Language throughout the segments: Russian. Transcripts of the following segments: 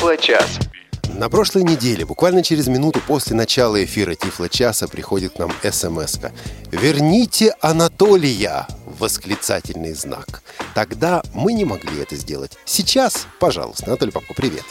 Тифло-час. На прошлой неделе, буквально через минуту после начала эфира Тифла часа, приходит к нам смс -ка. «Верните Анатолия!» Восклицательный знак. Тогда мы не могли это сделать. Сейчас, пожалуйста, Анатолий Папко, привет.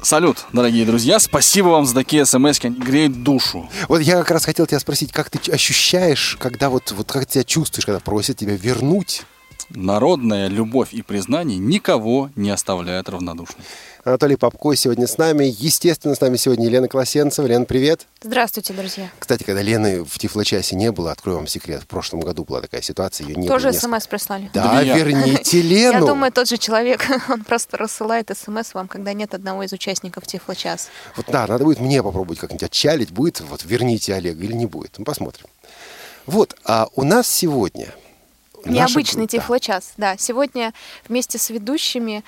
Салют, дорогие друзья, спасибо вам за такие смс они греют душу. Вот я как раз хотел тебя спросить, как ты ощущаешь, когда вот, вот как ты себя чувствуешь, когда просят тебя вернуть Народная любовь и признание никого не оставляют равнодушным. Анатолий Попко сегодня с нами. Естественно, с нами сегодня Елена Колосенцева. Лена, привет. Здравствуйте, друзья. Кстати, когда Лены в Тифлочасе не было, открою вам секрет, в прошлом году была такая ситуация, ее не Тоже было смс прислали. Да, я. верните Лену. Я думаю, тот же человек, он просто рассылает смс вам, когда нет одного из участников Тифло-час. Вот да, надо будет мне попробовать как-нибудь отчалить, будет вот верните Олега или не будет. Ну, посмотрим. Вот, а у нас сегодня... наша Необычный группа- Тифло-час, да. Сегодня вместе с ведущими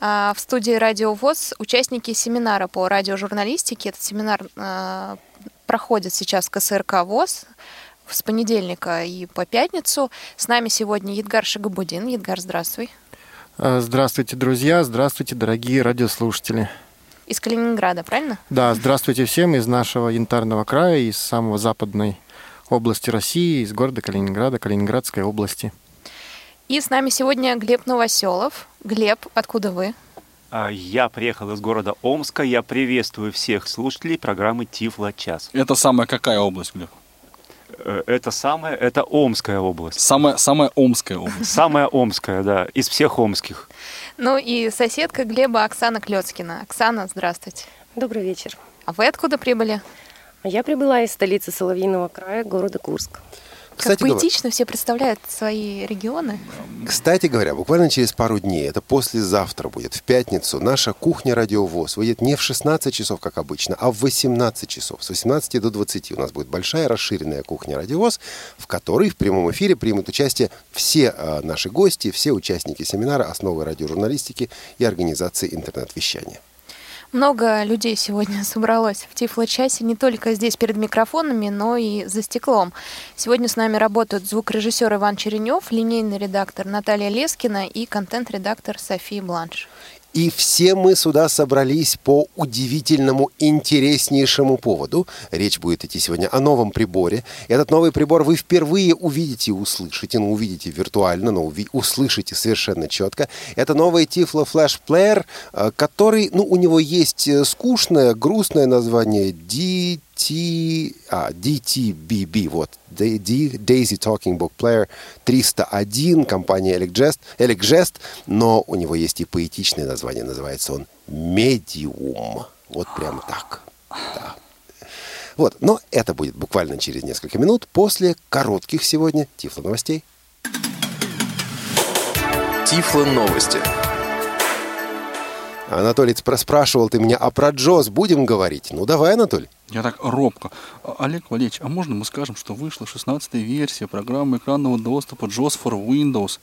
а, в студии Радио ВОЗ участники семинара по радиожурналистике. Этот семинар а, проходит сейчас КСРК ВОЗ с понедельника и по пятницу. С нами сегодня Едгар Шагабудин. Едгар, здравствуй. А, Здравствуйте, друзья, здравствуйте, дорогие радиослушатели. Из Калининграда, правильно? Да, здравствуйте всем из нашего янтарного края, из самого западной области России, из города Калининграда, Калининградской области. И с нами сегодня Глеб Новоселов. Глеб, откуда вы? А, Я приехал из города Омска. Я приветствую всех слушателей программы Тифло час. Это самая какая область, Глеб? Э, Это самая, это Омская область. Самая, самая Омская область. Самая Омская, да, из всех омских. Ну и соседка Глеба Оксана Клецкина. Оксана, здравствуйте. Добрый вечер. А вы откуда прибыли? Я прибыла из столицы Соловьиного края, города Курск. Кстати, как говоря- поэтично все представляют свои регионы. Кстати говоря, буквально через пару дней, это послезавтра будет, в пятницу, наша кухня радиовоз выйдет не в 16 часов, как обычно, а в 18 часов. С 18 до 20 у нас будет большая расширенная кухня радиовоз, в которой в прямом эфире примут участие все э, наши гости, все участники семинара «Основы радиожурналистики и организации интернет-вещания». Много людей сегодня собралось в Тифло-часе, не только здесь перед микрофонами, но и за стеклом. Сегодня с нами работают звукорежиссер Иван Черенев, линейный редактор Наталья Лескина и контент-редактор София Бланш. И все мы сюда собрались по удивительному, интереснейшему поводу. Речь будет идти сегодня о новом приборе. Этот новый прибор вы впервые увидите и услышите. Ну, увидите виртуально, но уви- услышите совершенно четко. Это новый Tiflo Flash Player, э, который, ну, у него есть э, скучное, грустное название DT, а, DTBB, вот, Daisy Talking Book Player 301, компания Elecgest, Elecgest, но у него есть и поэтичное название, называется он Medium. Вот прям так. Да. Вот, но это будет буквально через несколько минут после коротких сегодня Тифло новостей. Тифло новости. Анатолий спра- спрашивал ты меня, а про Джоз будем говорить? Ну давай, Анатолий. Я так робко. А, Олег Валерьевич, а можно мы скажем, что вышла 16-я версия программы экранного доступа JAWS for Windows?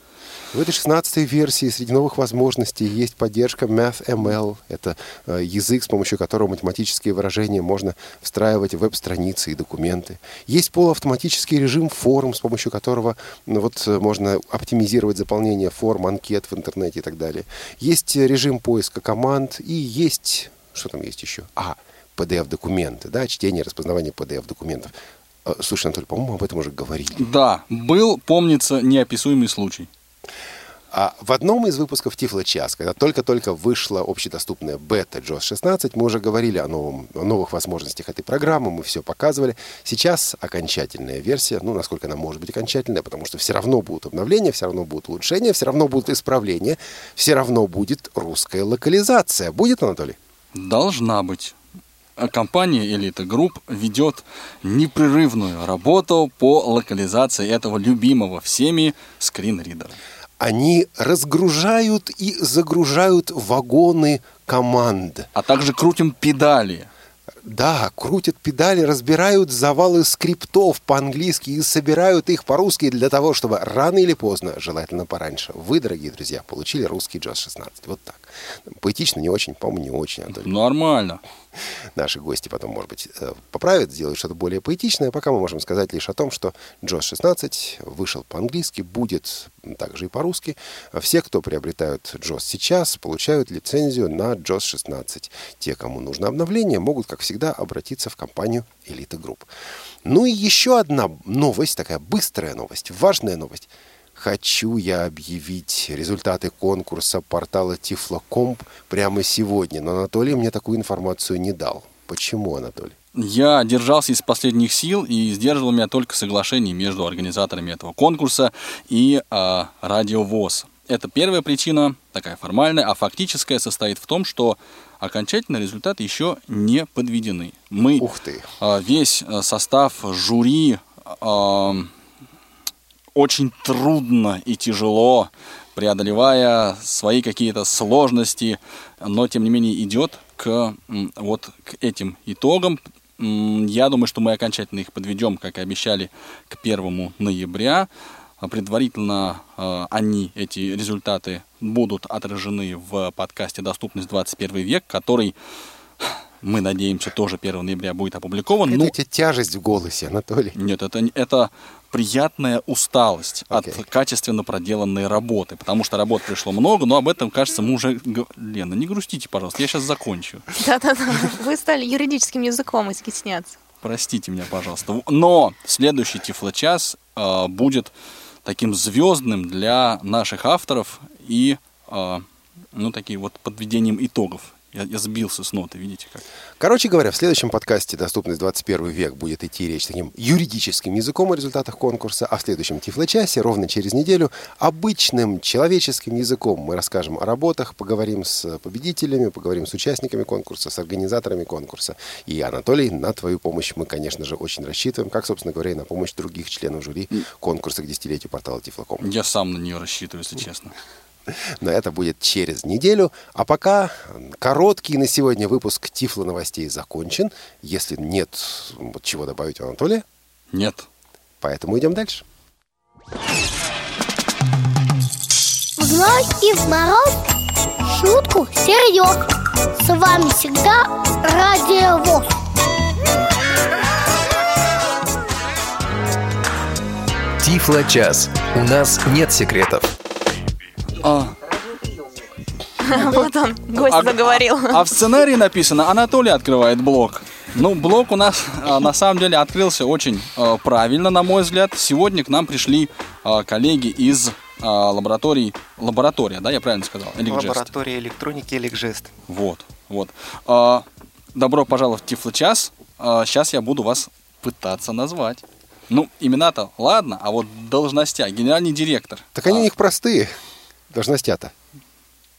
В этой 16 версии среди новых возможностей есть поддержка MathML. Это э, язык, с помощью которого математические выражения можно встраивать в веб-страницы и документы. Есть полуавтоматический режим форм, с помощью которого ну, вот, э, можно оптимизировать заполнение форм, анкет в интернете и так далее. Есть э, режим поиска команд и есть... Что там есть еще? А, PDF-документы, да, чтение, распознавание PDF-документов. Э, Слушай, Анатолий, по-моему, об этом уже говорили. Да, был, помнится, неописуемый случай. А в одном из выпусков Тифло час, когда только-только вышла общедоступная бета JOS 16, мы уже говорили о, новом, о новых возможностях этой программы, мы все показывали. Сейчас окончательная версия, ну, насколько она может быть окончательная, потому что все равно будут обновления, все равно будут улучшения, все равно будут исправления, все равно будет русская локализация. Будет, Анатолий? Должна быть. А Компания Elite Group ведет непрерывную работу по локализации этого любимого всеми скринридера. Они разгружают и загружают вагоны команд. А также крутим педали. Да, крутят педали, разбирают завалы скриптов по-английски и собирают их по-русски для того, чтобы рано или поздно, желательно пораньше, вы, дорогие друзья, получили русский джаз 16. Вот так. Поэтично не очень, по-моему, не очень, Анатолий. Нормально. Наши гости потом, может быть, э, поправят, сделают что-то более поэтичное. Пока мы можем сказать лишь о том, что JOS 16 вышел по-английски, будет также и по-русски. Все, кто приобретают JOS сейчас, получают лицензию на JOS 16. Те, кому нужно обновление, могут, как всегда, обратиться в компанию Elite Group. Ну и еще одна новость, такая быстрая новость, важная новость – Хочу я объявить результаты конкурса портала Тифлокомп прямо сегодня, но Анатолий мне такую информацию не дал. Почему, Анатолий? Я держался из последних сил и сдерживал меня только соглашение между организаторами этого конкурса и э, радиовоз. Это первая причина, такая формальная, а фактическая состоит в том, что окончательные результаты еще не подведены. Мы Ух ты. Э, весь состав жюри э, очень трудно и тяжело, преодолевая свои какие-то сложности, но тем не менее идет к вот к этим итогам. Я думаю, что мы окончательно их подведем, как и обещали, к 1 ноября. Предварительно э, они, эти результаты, будут отражены в подкасте «Доступность 21 век», который мы надеемся, тоже 1 ноября будет опубликован. Это ну, у тебя тяжесть в голосе, Анатолий. Нет, это, это приятная усталость Окей. от качественно проделанной работы. Потому что работ пришло много, но об этом, кажется, мы уже... Лена, не грустите, пожалуйста, я сейчас закончу. Да-да-да, вы стали юридическим языком изъясняться. Простите меня, пожалуйста. Но следующий Тифлочас э, будет таким звездным для наших авторов и, э, ну, такие вот подведением итогов. Я, я сбился с ноты, видите как. Короче говоря, в следующем подкасте «Доступность 21 век» будет идти речь таким юридическим языком о результатах конкурса, а в следующем Тифлочасе, ровно через неделю, обычным человеческим языком мы расскажем о работах, поговорим с победителями, поговорим с участниками конкурса, с организаторами конкурса. И, Анатолий, на твою помощь мы, конечно же, очень рассчитываем, как, собственно говоря, и на помощь других членов жюри конкурса к десятилетию портала Тифлоком. Я сам на нее рассчитываю, если честно. Но это будет через неделю. А пока короткий на сегодня выпуск Тифло новостей закончен. Если нет вот чего добавить у Анатолия, Нет. поэтому идем дальше. В зной и в мороз шутку серьез. С вами всегда Радио ВОЗ. Тифло-час. У нас нет секретов. А, Вот он, гость А- заговорил. А в сценарии написано «Анатолий открывает блог». Ну, блог у нас а, на самом деле открылся очень а, правильно, на мой взгляд. Сегодня к нам пришли а, коллеги из а, лабораторий... Лаборатория, да, я правильно сказал? Эликджест. Лаборатория электроники Эликжест. Вот, вот. А, добро пожаловать в Тифлочас. сейчас я буду вас пытаться назвать. Ну, имена-то ладно, а вот должностя, генеральный директор. Так они А, у них простые. Должностя-то.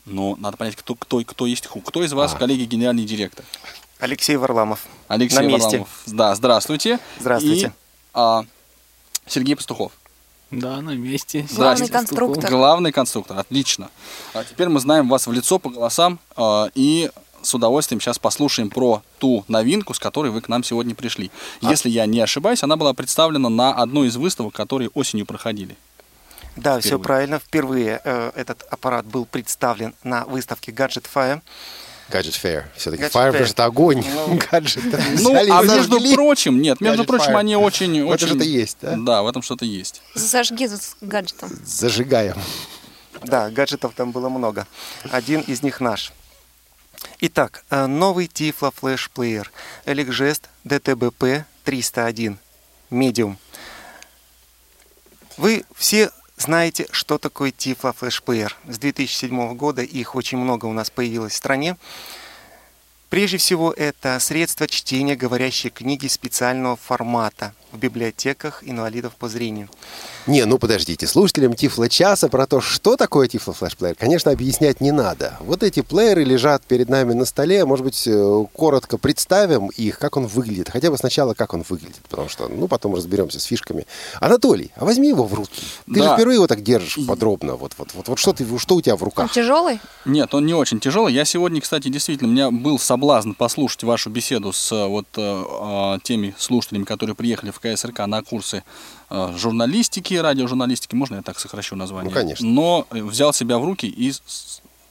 Ну, надо понять, кто, кто, кто есть ху. Кто из вас, А. коллеги, генеральный директор? Алексей Варламов. Алексей На месте. Варламов. Да, здравствуйте. Здравствуйте. И, а, Сергей Пастухов. Да, на месте. Главный конструктор. Главный конструктор, отлично. А теперь мы знаем вас в лицо по голосам а, и с удовольствием сейчас послушаем про ту новинку, с которой вы к нам сегодня пришли. А Если я не ошибаюсь, она была представлена на одной из выставок, которые осенью проходили. Да, все Впервые. правильно. Впервые э, этот аппарат был представлен на выставке Gadget Fire. Gadget Fair. Все-таки Gadget Fire, Fair. потому что это огонь. Ну, Гаджет. Ну, а между прочим, нет, между Gadget прочим, Fire. они очень... В очень... этом что-то есть, да? Да, в этом что-то есть. Зажги с гаджетом. Зажигаем. Да, гаджетов там было много. Один из них наш. Итак, э, новый Tiflo Flash Player Eligest DTBP 301 Medium. Вы все знаете, что такое Tiflo Flash Player. С 2007 года их очень много у нас появилось в стране. Прежде всего, это средство чтения говорящей книги специального формата в библиотеках инвалидов по зрению. Не, ну подождите, слушателям Тифла часа про то, что такое Тифла флешплеер, конечно, объяснять не надо. Вот эти плееры лежат перед нами на столе, может быть, э, коротко представим их, как он выглядит. Хотя бы сначала, как он выглядит, потому что, ну, потом разберемся с фишками. Анатолий, а возьми его в руки. Ты Да. же впервые его так держишь подробно. Вот, вот, вот, вот что, ты, что у тебя в Он руках? тяжелый? Нет, он не очень тяжелый. Я сегодня, кстати, действительно, у меня был соблазн послушать вашу беседу с э, вот э, э, теми слушателями, которые приехали в КСРК на курсы журналистики, радиожурналистики. Можно я так сокращу название? Ну, конечно. Но э, взял себя в руки и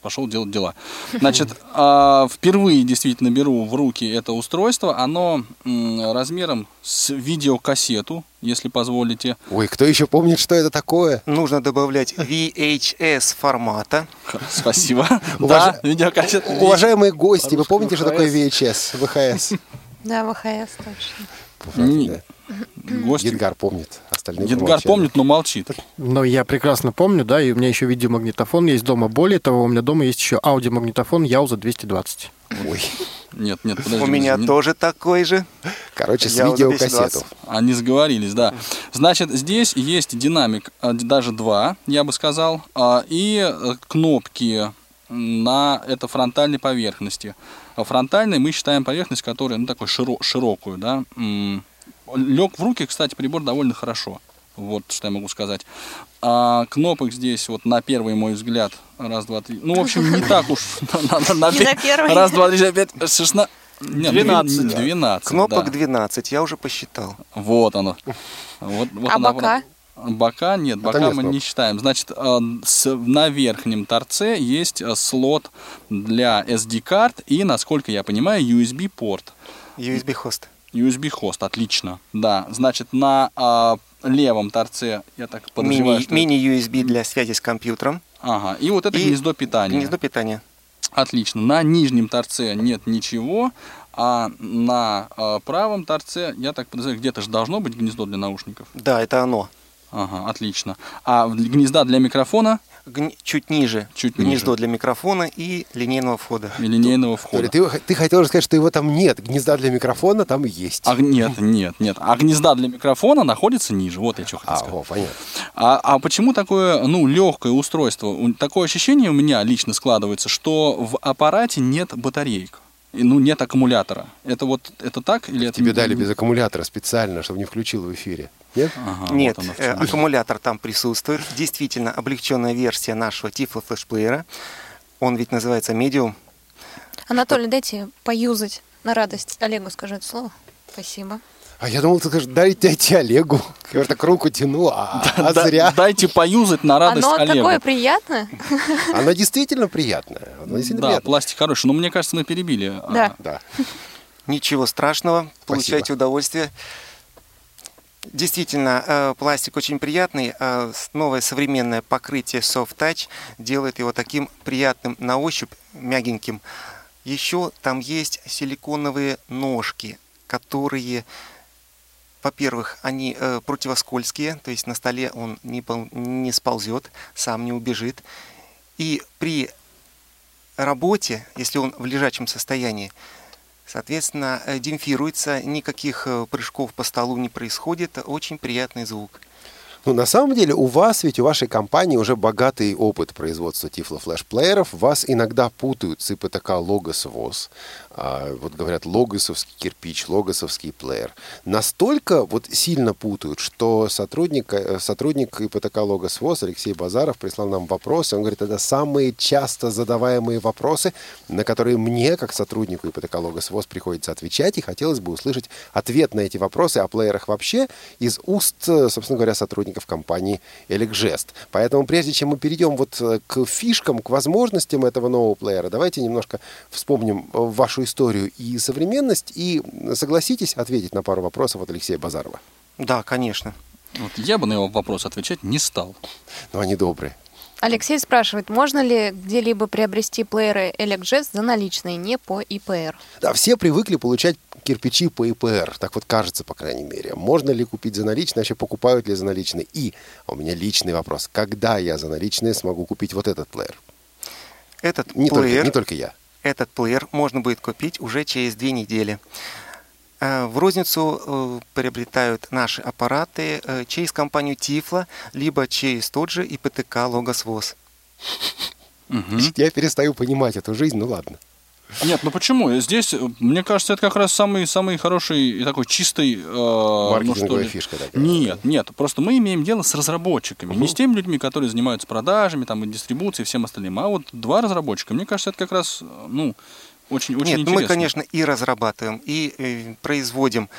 пошел делать дела. Значит, э, впервые действительно беру в руки это устройство. Оно размером с видеокассету, если позволите. Ой, кто еще помнит, что это такое? Нужно добавлять VHS формата. Спасибо. Да, видеокассета. Уважаемые гости, вы помните, что такое VHS? VHS? Да, ВХС точно. Гости. Едгар помнит, остальные Едгар помнит, но молчит. Но я прекрасно помню, да, и у меня еще видеомагнитофон есть дома. Более того, у меня дома есть еще аудиомагнитофон Яуза 220. Ой, Нет, нет, подожди. У меня не- тоже такой же. короче, с видеокассету. 220. Они сговорились, да. Значит, здесь есть динамик, а, даже два, я бы сказал, а, и э, кнопки на это фронтальной поверхности. Фронтальной мы считаем поверхность, которая, ну, такой широ- широкую, да. Лег в руки, кстати, прибор довольно хорошо. Вот что я могу сказать. А кнопок здесь вот на первый мой взгляд раз, два, три. Ну, в общем, не так уж. на- первый. Раз, два, три, пять, шестнадцать. Нет, 12. 12. Кнопок да. 12, я уже посчитал. Вот оно. Вот, вот А она- бока? Бока нет, А бока нет мы кнопок. не считаем. Значит, э, на верхнем торце есть э, слот для SD-карт и, насколько я понимаю, USB-порт. USB хост. USB-хост, отлично. Да, значит, на а, левом торце, я так подозреваю, Мини, что... мини-USB для связи с компьютером. Ага, и вот это И гнездо питания. Гнездо питания. Отлично. На нижнем торце нет ничего, а на а, правом торце, я так подозреваю, где-то же должно быть гнездо для наушников. Да, это оно. Ага, отлично. А гнезда для микрофона Гни- Чуть ниже. Чуть Гнездо ниже. для микрофона и линейного входа. и линейного входа. Ты, ты хотел сказать, что его там нет. Гнезда для микрофона там есть. А, нет, нет, нет. А гнезда для микрофона находятся ниже. Вот я что хотел А, сказать. о, понятно. А, а почему такое, ну, легкое устройство? Такое ощущение у меня лично складывается, что в аппарате нет батареек. И, ну, нет аккумулятора. Это вот, это так или это... Тебе не- дали без аккумулятора специально, чтобы не включил в эфире. Нет? Ага, Нет, вот оно э, аккумулятор там присутствует. Действительно, облегченная версия нашего Tiflo флешплеера. Он ведь называется Medium. Анатолий, дайте поюзать на радость. Олегу скажу это слово. Спасибо. А я думал, ты скажешь, дай дайте Олегу. Я так руку тяну, а, а Да- зря. Дайте поюзать на радость Оно Олегу. такое приятное. Она действительно приятная. Она действительно Да, приятная. пластик хороший. Но мне кажется, мы перебили. а, Да. Да. Ничего страшного, получайте удовольствие. Действительно, э, пластик очень приятный. а Новое современное покрытие Soft Touch делает его таким приятным на ощупь, мягеньким. Еще там есть силиконовые ножки, которые, во-первых, они э, противоскользкие, то есть на столе он не сползет, сам не убежит. И при работе, если он в лежачем состоянии, Соответственно, э, демпфируется, никаких э, прыжков по столу не происходит, очень приятный звук. Ну, на самом деле, у вас ведь, у вашей компании уже богатый опыт производства Tiflo флешплееров. Вас иногда путают с ИПТК Logos ВОЗ. А, вот говорят, логосовский кирпич, логосовский плеер. Настолько вот сильно путают, что сотрудник, э, сотрудник ИПТК Логос ВОЗ Алексей Базаров прислал нам вопросы. Он говорит, это самые часто задаваемые вопросы, на которые мне, как сотруднику ИПТК Логос ВОЗ, приходится отвечать. И хотелось бы услышать ответ на эти вопросы о плеерах вообще из уст, э, собственно говоря, сотрудников компании Elecgest. Поэтому прежде чем мы перейдем вот э, к фишкам, к возможностям этого нового плеера, давайте немножко вспомним э, вашу историю и современность, и согласитесь ответить на пару вопросов от Алексея Базарова. Да, конечно. Вот я бы на его вопрос отвечать не стал. Но они добрые. Алексей спрашивает, можно ли где-либо приобрести плееры Elecgest за наличные, не по ИПР? Да, все привыкли получать кирпичи по ИПР, так вот кажется, по крайней мере. Можно ли купить за наличные, вообще покупают ли за наличные? И у меня личный вопрос, когда я за наличные смогу купить вот этот плеер? Этот Не, только, плеер, не только я. этот плеер можно будет купить уже через две недели. Э, В розницу э, приобретают наши аппараты э, через компанию Тифла, либо через тот же ИПТК Логос ВОЗ. Мгм. Я перестаю понимать эту жизнь, ну ладно. Нет, ну почему? Здесь, э, мне кажется, это как раз самый, самый хороший и такой чистый... э, ну, Маркетинговая ли. фишка такая. Нет, нет, просто мы имеем дело с разработчиками, не с теми людьми, которые занимаются продажами, там, и дистрибуцией, и всем остальным, а вот два разработчика. Мне кажется, это как раз, э, ну, очень, очень Нет, интересно. мы, конечно, и разрабатываем, и э, производим.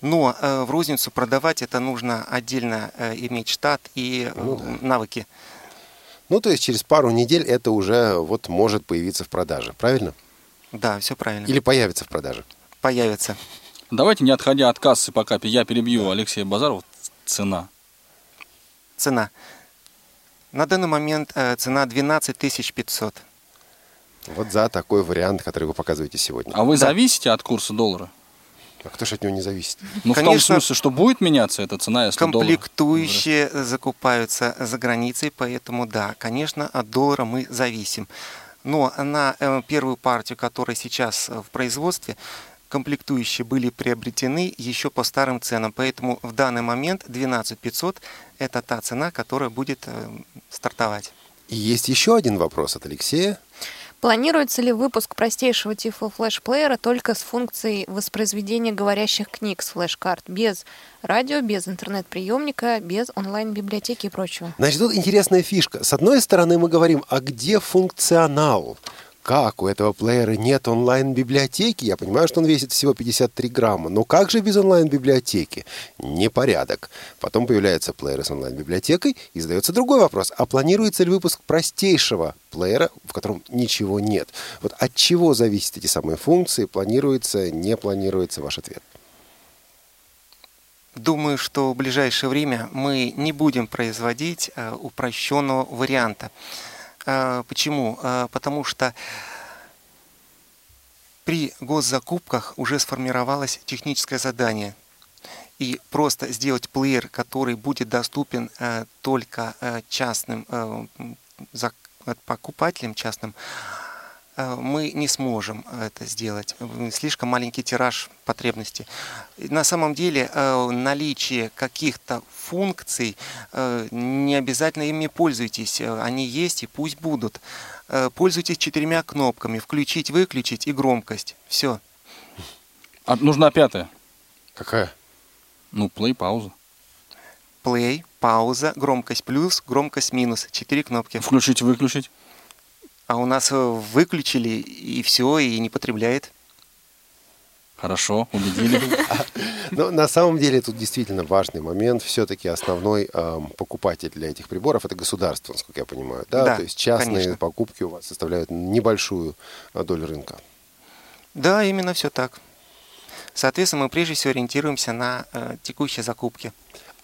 Но э, в розницу продавать это нужно отдельно э, иметь штат и э, Ну да. навыки. Ну, то есть через пару недель это уже вот может появиться в продаже, правильно? Да, все правильно. Или появится в продаже. Появится. Давайте, не отходя от кассы пока, я перебью Алексея Базарова. Цена. Цена. На данный момент э, цена 12 500. Вот за такой вариант, который вы показываете сегодня. А вы Да. зависите от курса доллара? А кто же от него не зависит? Ну, в том Конечно. смысле, что будет меняться эта цена, если доллар... Комплектующие закупаются за границей, поэтому да, конечно, от доллара мы зависим. Но на э, первую партию, которая сейчас э, в производстве, комплектующие были приобретены еще по старым ценам, поэтому в данный момент 12 500 это та цена, которая будет э, стартовать. И есть еще один вопрос от Алексея. Планируется ли выпуск простейшего Tiflo флеш-плеера только с функцией воспроизведения говорящих книг с флеш-карт, без радио, без интернет-приемника, без онлайн-библиотеки и прочего? Значит, тут интересная фишка. С одной стороны, мы говорим, а где функционал? Как у этого плеера нет онлайн-библиотеки? Я понимаю, что он весит всего 53 грамма, но как же без онлайн-библиотеки? Непорядок. Потом появляется плеер с онлайн-библиотекой, и задается другой вопрос. А планируется ли выпуск простейшего плеера, в котором ничего нет? Вот от чего зависят эти самые функции? Планируется, не планируется? Ваш ответ. Думаю, что в ближайшее время мы не будем производить э, упрощенного варианта. Э, Почему? Э, Потому что при госзакупках уже сформировалось техническое задание. И просто сделать плеер, который будет доступен э, только частным покупателям, частным, мы не сможем это сделать. М, Слишком маленький тираж потребностей. И На самом деле э, наличие каких-то функций, э, не обязательно ими пользуйтесь. Э, Они есть и пусть будут. Э, Пользуйтесь четырьмя кнопками. Включить, выключить и громкость. Все. А нужна пятая. Какая? Ну, плей, пауза. Play, пауза, громкость плюс, громкость минус. Четыре кнопки. Включить, выключить. А у нас э, выключили и все, и не потребляет. Хорошо, убедили. Но на самом деле тут действительно важный момент. Все-таки основной эм, покупатель для этих приборов это государство, насколько я понимаю. Да, Да, то есть частные конечно. покупки у вас составляют небольшую э, долю рынка. Да, именно все так. Соответственно, мы прежде всего ориентируемся на э, текущие закупки.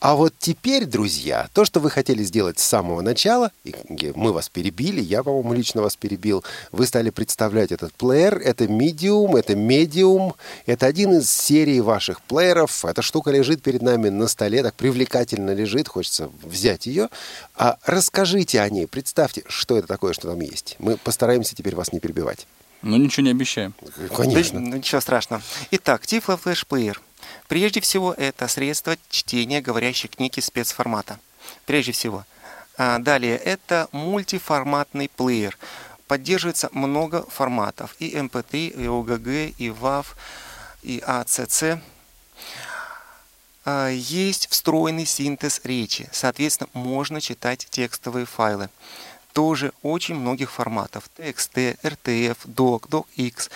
А вот теперь, друзья, то, что вы хотели сделать с самого начала, и мы вас перебили, я, по-моему, лично вас перебил, вы стали представлять этот плеер, это Medium, это Medium, это один из серий ваших плееров, эта штука лежит перед нами на столе, так привлекательно лежит, хочется взять ее. А расскажите о ней, представьте, что это такое, что там есть. Мы постараемся теперь вас не перебивать. Но ничего не обещаем. Конечно. Да, ну, ничего страшного. Итак, Tiflo Flash Player. Прежде всего, это средство чтения говорящей книги спецформата. Прежде всего. А, Далее, это мультиформатный плеер. Поддерживается много форматов. И MP3, и OGG, и WAV, и ACC. А, Есть встроенный синтез речи. Соответственно, можно читать текстовые файлы тоже очень многих форматов. TXT, RTF, DOC, DOCX,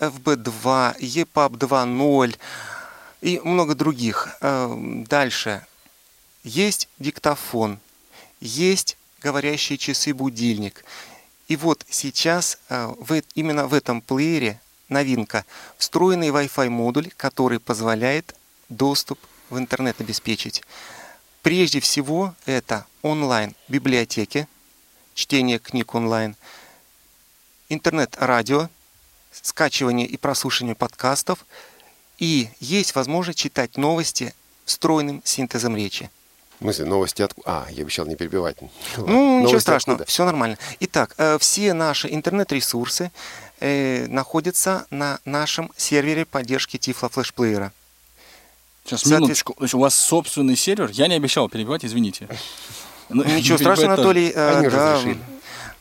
FB2, EPUB 2.0 и много других. Э, Дальше. Есть диктофон, есть говорящие часы-будильник. И вот сейчас э, в, именно в этом плеере новинка. Встроенный Wi-Fi модуль, который позволяет доступ в интернет обеспечить. Прежде всего это онлайн-библиотеки, чтение книг онлайн, интернет-радио, скачивание и прослушивание подкастов, и есть возможность читать новости встроенным синтезом речи. В смысле, новости от... А, я обещал не перебивать. Ну, Новости ничего страшного, откуда? все нормально. Итак, э, все наши интернет-ресурсы э, находятся на нашем сервере поддержки Tiflo флешплеера. Сейчас, Соответ- минуточку. То есть у вас собственный сервер? Я не обещал перебивать, извините. Ну, Ничего страшного. Анатолий. э, да, разрешили.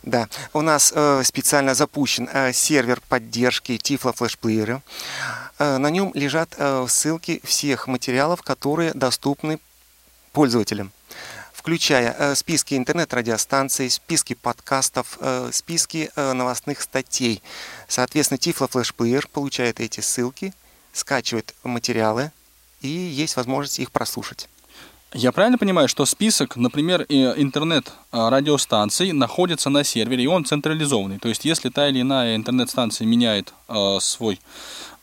Да, у нас э, специально запущен э, сервер поддержки Тифло флешплеера. Э, на нем лежат э, ссылки всех материалов, которые доступны пользователям включая э, списки интернет-радиостанций, списки подкастов, списки новостных статей. Соответственно, Тифло флешплеер получает эти ссылки, скачивает материалы, и есть возможность их прослушать. Я правильно понимаю, что список, например, интернет-радиостанций находится на сервере, и он централизованный. То есть, если та или иная интернет-станция меняет э, свой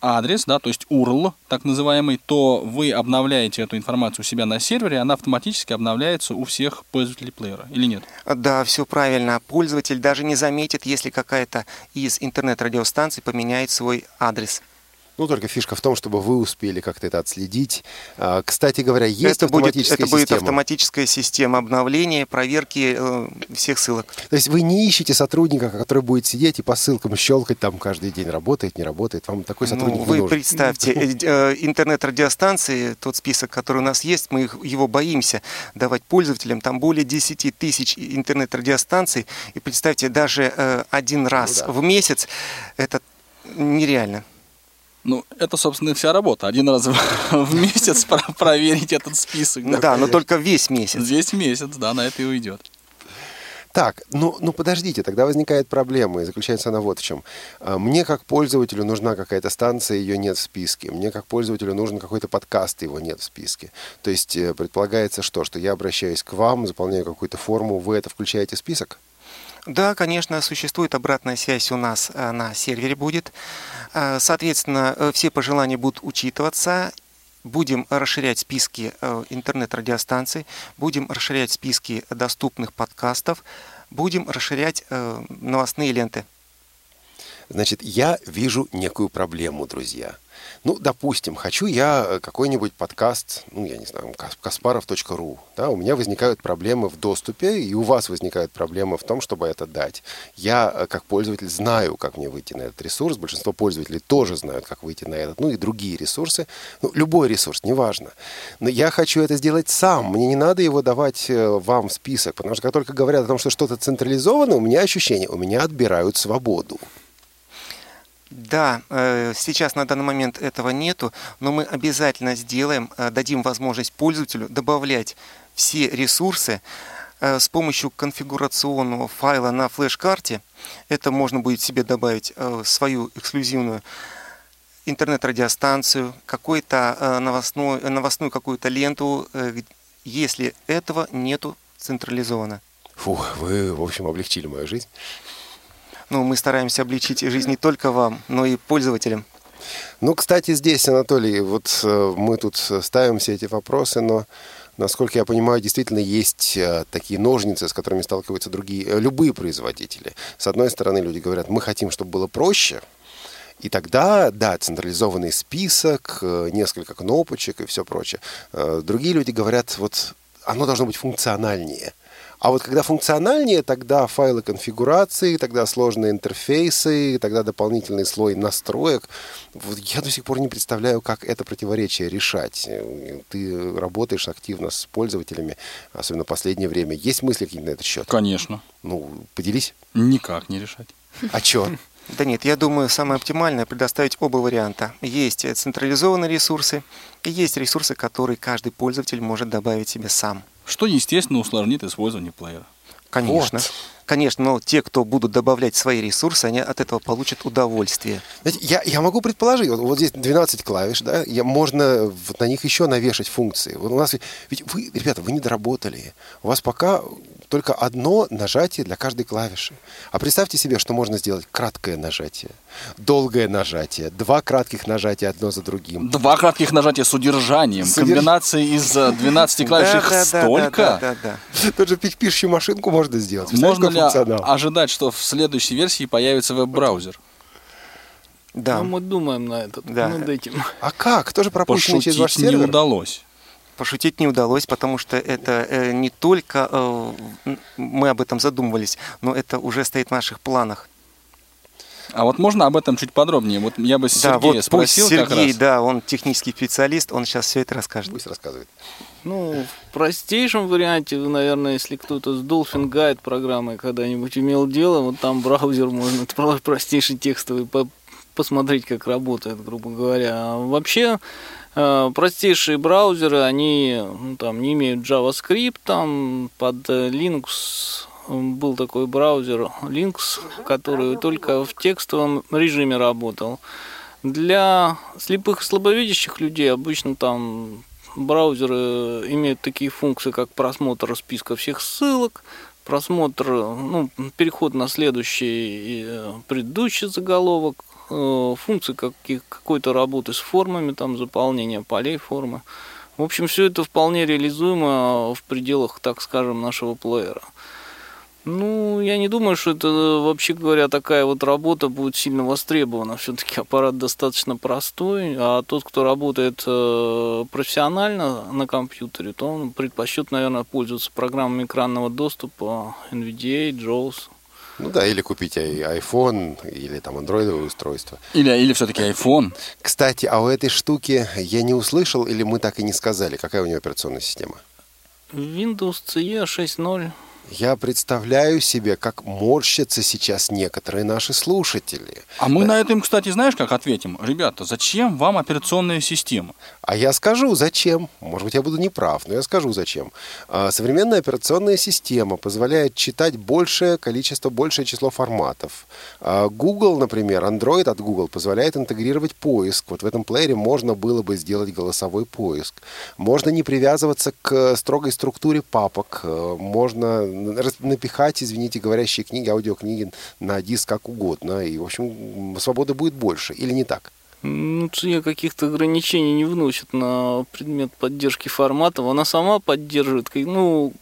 адрес, да, то есть URL, так называемый, то вы обновляете эту информацию у себя на сервере, она автоматически обновляется у всех пользователей плеера, или нет? Да, все правильно. Пользователь даже не заметит, если какая-то из интернет-радиостанций поменяет свой адрес. Ну, только фишка в том, чтобы вы успели как-то это отследить. А, Кстати говоря, есть это будет, автоматическая это будет система. автоматическая система обновления, проверки э, всех ссылок. То есть вы не ищете сотрудника, который будет сидеть и по ссылкам щелкать там каждый день, работает, не работает. Вам такой сотрудник Ну, не вы нужен. представьте, э, интернет-радиостанции, тот список, который у нас есть, мы их- его боимся давать пользователям. Там более 10 тысяч интернет-радиостанций. И представьте, даже э, один раз Ну да. в месяц это нереально. Ну, это, собственно, и вся работа. Один раз в месяц про- проверить этот список. Ну да, но только весь месяц. Весь месяц, да, на это и уйдет. Так, ну, ну подождите, тогда возникает проблема, и заключается она вот в чем. А, Мне как пользователю нужна какая-то станция, ее нет в списке. Мне как пользователю нужен какой-то подкаст, его нет в списке. То есть э, предполагается что? Что я обращаюсь к вам, заполняю какую-то форму, вы это включаете в список? Да, конечно, существует обратная связь у нас э, на сервере будет. Э, Соответственно, э, все пожелания будут учитываться. Будем расширять списки интернет-радиостанций, будем расширять списки доступных подкастов, будем расширять новостные ленты. Значит, я вижу некую проблему, друзья. Ну, допустим, хочу я э, какой-нибудь подкаст, ну, я не знаю, kasparov.ru, да, у меня возникают проблемы в доступе, и у вас возникают проблемы в том, чтобы это дать. Я, э, как пользователь, знаю, как мне выйти на этот ресурс, большинство пользователей тоже знают, как выйти на этот, ну, и другие ресурсы, ну, любой ресурс, неважно. Но я хочу это сделать сам, мне не надо его давать э, вам в список, потому что как только говорят о том, что что-то централизовано, у меня ощущение, у меня отбирают свободу. Да, э, сейчас на данный момент этого нету, но мы обязательно сделаем, э, дадим возможность пользователю добавлять все ресурсы э, с помощью конфигурационного файла на флеш-карте. Это можно будет себе добавить свою эксклюзивную интернет-радиостанцию, какой-то э, новостной, новостную какую-то ленту, если этого нету централизованно. Фух, вы, в общем, облегчили мою жизнь. Ну, мы стараемся облегчить жизнь не только вам, но и пользователям. Ну, кстати, здесь, Анатолий, вот э, мы тут ставим все эти вопросы, но, насколько я понимаю, действительно есть э, такие ножницы, с которыми сталкиваются другие, э, любые производители. С одной стороны, люди говорят, мы хотим, чтобы было проще, и тогда, да, централизованный список, несколько кнопочек и все прочее. Другие люди говорят, вот оно должно быть функциональнее. А вот когда функциональнее, тогда файлы конфигурации, тогда сложные интерфейсы, тогда дополнительный слой настроек. Вот я до сих пор не представляю, как это противоречие решать. Ты работаешь активно с пользователями, особенно в последнее время. Есть мысли какие-то на этот счет? Конечно. Ну, поделись. Никак не решать. А что? Да нет, я думаю, самое оптимальное предоставить оба варианта. Есть э, централизованные ресурсы и есть ресурсы, которые каждый пользователь может добавить себе сам. Что, естественно, усложнит использование плеера. Конечно. Вот. Конечно, но те, кто будут добавлять свои ресурсы, они от этого получат удовольствие. Знаете, я, я могу предположить, вот, вот здесь 12 клавиш, да, я, можно вот на них еще навешать функции. Вот у нас, ведь- ведь вы, ребята, вы не доработали. У вас пока только одно нажатие для каждой клавиши. А представьте себе, что можно сделать краткое нажатие, долгое нажатие, два кратких нажатия одно за другим. Два кратких нажатия с удержанием. С Комбинации из э, 12 клавиш их столько. Тот же пи- пишущую машинку можно сделать. Можно ли ожидать, что в следующей версии появится веб-браузер? Да. Ну, мы думаем на этот, Да. над этим. А как? Тоже пропущенный через ваш Пошутить не сервер? удалось. Пошутить не удалось, потому что это э, не только э, мы об этом задумывались, но это уже стоит в наших планах. А вот можно об этом чуть подробнее? Вот я бы Да, Сергея вот пусть спросил как Сергей, раз. да, он технический специалист, он сейчас все это расскажет. Пусть рассказывает. Ну, в простейшем варианте, наверное, если кто-то с Dolphin Guide программой когда-нибудь имел дело, вот там браузер можно про- простейший текстовый по- посмотреть, как работает, грубо говоря. А вообще, простейшие браузеры, они ну, там не имеют JavaScript, там под э, Linux был такой браузер Lynx, который только в текстовом режиме работал. Для слепых и слабовидящих людей обычно там браузеры имеют такие функции, как просмотр списка всех ссылок, просмотр, ну, переход на следующий э, предыдущий заголовок, э, функции каких, какой-то работы с формами, там заполнение полей формы. В общем, все это вполне реализуемо в пределах, так скажем, нашего плеера. Ну, я не думаю, что это, вообще говоря, такая вот работа будет сильно востребована. Все-таки аппарат достаточно простой, а тот, кто работает э, профессионально на компьютере, то он предпочтет, наверное, пользоваться программами экранного доступа NVDA, JAWS. Ну да, или купить iPhone, или там андроидовое устройство. Или, или все-таки iPhone. Кстати, а у этой штуки я не услышал, или мы так и не сказали, какая у нее операционная система? Windows CE 6.0. Я представляю себе, как морщатся сейчас некоторые наши слушатели. А мы на это им, кстати, знаешь, как ответим? Ребята, зачем вам операционная система? А я скажу, зачем. Может быть, я буду неправ, но я скажу, зачем. А, Современная операционная система позволяет читать большее количество, большее число форматов. А, Google, например, Android от Google позволяет интегрировать поиск. Вот в этом плеере можно было бы сделать голосовой поиск. Можно не привязываться к строгой структуре папок. Э, Можно напихать, извините, говорящие книги, аудиокниги на диск как угодно. И, в общем, свободы будет больше. Или не так? Ну, CE каких-то ограничений не вносит на предмет поддержки форматов. Она сама поддерживает, ну,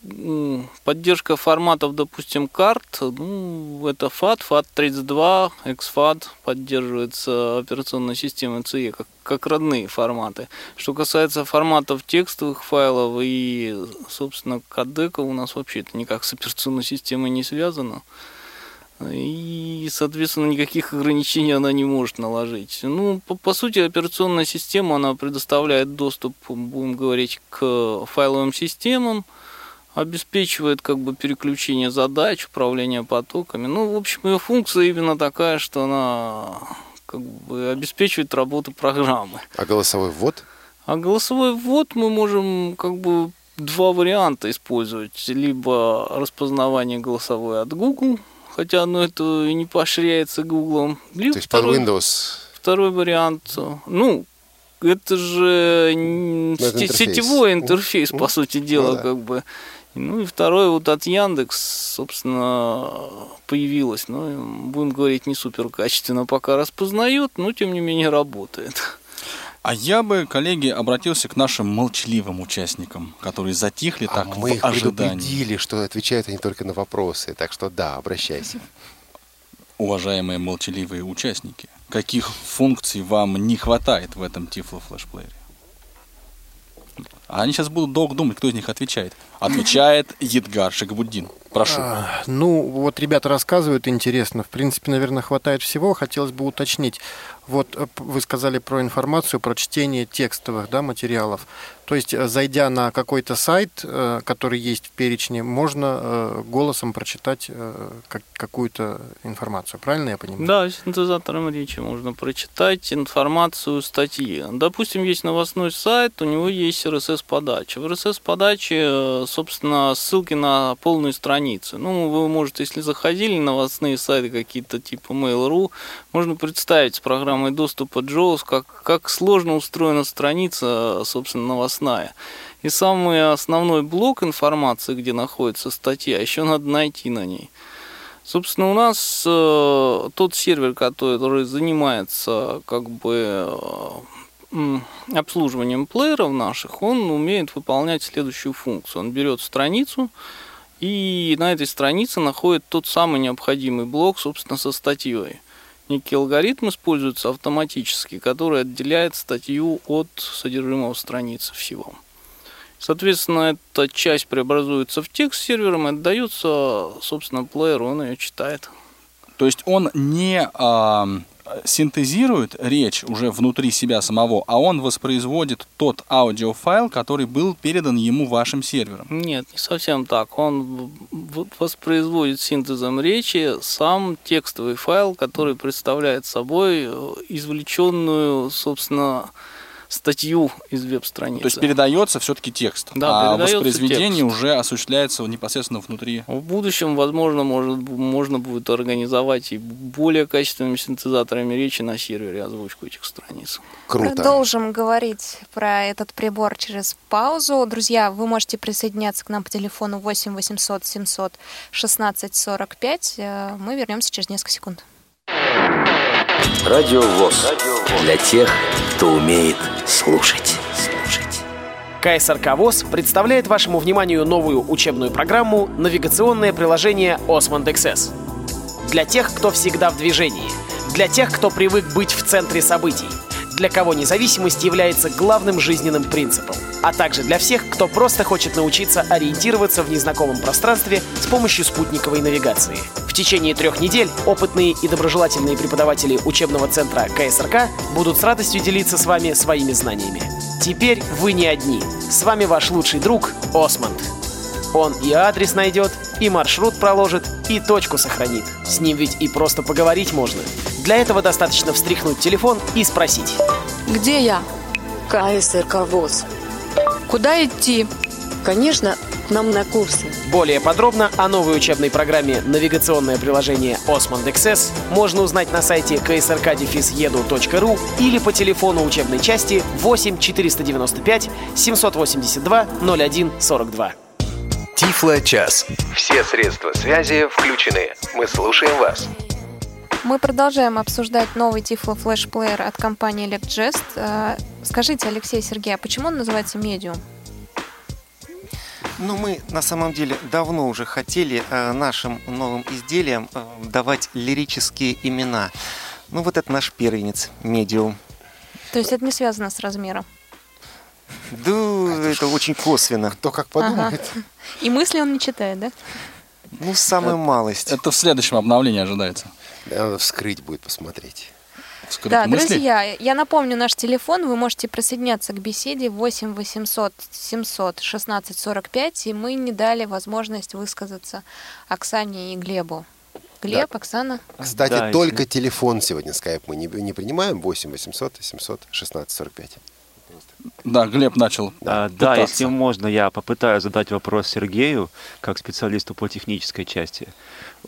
поддержка форматов, допустим, карт, ну, это FAT, FAT32, XFAT поддерживается операционной системой CE, как, как родные форматы. Что касается форматов текстовых файлов и, собственно, кодека, у нас вообще это никак с операционной системой не связано. И, соответственно, никаких ограничений она не может наложить. Ну, по, по сути, операционная система, она предоставляет доступ, будем говорить, к файловым системам, обеспечивает как бы переключение задач, управление потоками. Ну, в общем, ее функция именно такая, что она как бы обеспечивает работу программы. А голосовой ввод? А голосовой ввод мы можем как бы два варианта использовать. Либо распознавание голосовой от Google, хотя оно это и не поощряется. Либо То есть под второй, Windows второй вариант. Ну, это же Ну, это интерфейс. сетевой интерфейс, по сути дела, да. как бы. Ну и второй вот от Яндекс, собственно, появилось. Ну, будем говорить, не супер качественно пока распознает, но тем не менее работает. А я бы, коллеги, обратился к нашим молчаливым участникам, которые затихли А так мы в их ожидании. предупредили, что отвечают они только на вопросы. Так что да, обращайся. Уважаемые молчаливые участники, каких функций вам не хватает в этом Tiflo флешплеере? А они сейчас будут долго думать, кто из них отвечает. Отвечает Едгар Шагабуддин. Прошу. А, Ну, вот ребята рассказывают интересно. В принципе, наверное, хватает всего. Хотелось бы уточнить. Вот э, вы сказали про информацию, про чтение текстовых да, материалов. То есть, э, зайдя на какой-то сайт, э, который есть в перечне, можно голосом прочитать как- какую-то информацию. Правильно я понимаю? Да, синтезатором речи можно прочитать информацию статьи. Допустим, есть новостной сайт, у него есть RSS-подача. В RSS-подаче, собственно, ссылки на полные страницы. Ну, вы можете, если заходили на новостные сайты какие-то типа Mail.ru, можно представить с программой доступа JAWS, как, как сложно устроена страница, собственно, новостная. И самый основной блок информации, где находится статья, еще надо найти на ней. Собственно, у нас э, тот сервер, который занимается как бы э, обслуживанием плееров наших, он умеет выполнять следующую функцию. Он берет страницу, и на этой странице находит тот самый необходимый блок, собственно, со статьей. Некий алгоритм используется автоматически, который отделяет статью от содержимого страницы всего. Соответственно, эта часть преобразуется в текст сервером и отдается, собственно, плееру, он ее читает. То есть он не а, синтезирует речь уже внутри себя самого, а он воспроизводит тот аудиофайл, который был передан ему вашим сервером. Нет, не совсем так. Он воспроизводит синтезом речи сам текстовый файл, который представляет собой э, извлеченную, собственно, статью из веб-страницы. То есть передается все-таки текст, Да, а воспроизведение текст. уже осуществляется непосредственно внутри. В будущем, возможно, может, можно будет организовать и более качественными синтезаторами речи на сервере озвучку этих страниц. Продолжим говорить про этот прибор через паузу. Друзья, вы можете присоединяться к нам по телефону 8 800 700 16 45. Э, Мы вернемся через несколько секунд. Радио ВОЗ. Для тех, кто умеет слушать. КСРК ВОЗ представляет вашему вниманию новую учебную программу «Навигационное приложение Osmond XS». Для тех, кто всегда в движении. Для тех, кто привык быть в центре событий. Для кого независимость является главным жизненным принципом. А также для всех, кто просто хочет научиться ориентироваться в незнакомом пространстве с помощью спутниковой навигации. В течение трех недель опытные и доброжелательные преподаватели учебного центра КСРК будут с радостью делиться с вами своими знаниями. Теперь вы не одни. С вами ваш лучший друг Осмонд. Он и адрес найдет, и маршрут проложит, и точку сохранит. С ним ведь и просто поговорить можно. Для этого достаточно встряхнуть телефон и спросить. Где я? КСРК ВОЗ. Куда идти? Конечно, нам на курсы. Более подробно о новой учебной программе «Навигационное приложение Osmond XS» можно узнать на сайте ksrk-edu.ru или по телефону учебной части 8 495 782 01 42. Тифло-час. Все средства связи включены. Мы слушаем вас. Мы продолжаем обсуждать новый Flash Player от компании Electgest. Э, Скажите, Алексей Сергей, а почему он называется Medium? Ну, мы на самом деле давно уже хотели э, нашим новым изделиям э, давать лирические имена. Ну, вот это наш первенец, медиум. То есть это не связано с размером? Да, это очень косвенно. Кто как Ага. И мысли он не читает, да? Ну, самую малость. Это в следующем обновлении ожидается. Надо вскрыть будет, посмотреть. Вскрыть Да, мысли? друзья, я напомню наш телефон. Вы можете присоединяться к беседе 8 800 700 16 45, и мы не дали возможность высказаться Оксане и Глебу. Глеб, Оксана? Кстати, Да, если- только телефон сегодня скайп мы не, не принимаем. 8 800 700 16 45. Да, Глеб начал А, да, если можно, я попытаюсь задать вопрос Сергею, как специалисту по технической части.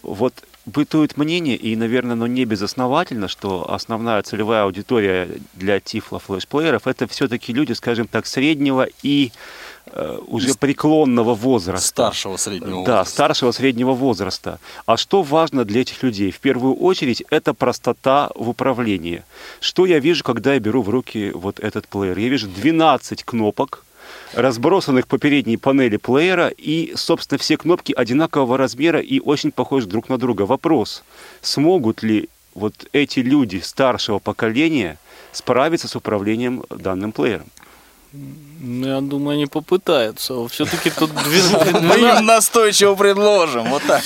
Вот бытует мнение, и, наверное, оно не безосновательно, что основная целевая аудитория для Тифла флешплееров это все-таки люди, скажем так, среднего и уже преклонного возраста. Старшего среднего Да, возраста. старшего среднего возраста. А что важно для этих людей? В первую очередь, это простота в управлении. Что я вижу, когда я беру в руки вот этот плеер? Я вижу 12 кнопок, разбросанных по передней панели плеера, и, собственно, все кнопки одинакового размера и очень похожи друг на друга. Вопрос, смогут ли вот эти люди старшего поколения справиться с управлением данным плеером? Ну, я думаю, они попытаются. Все-таки тут Мы им настойчиво предложим. Вот так.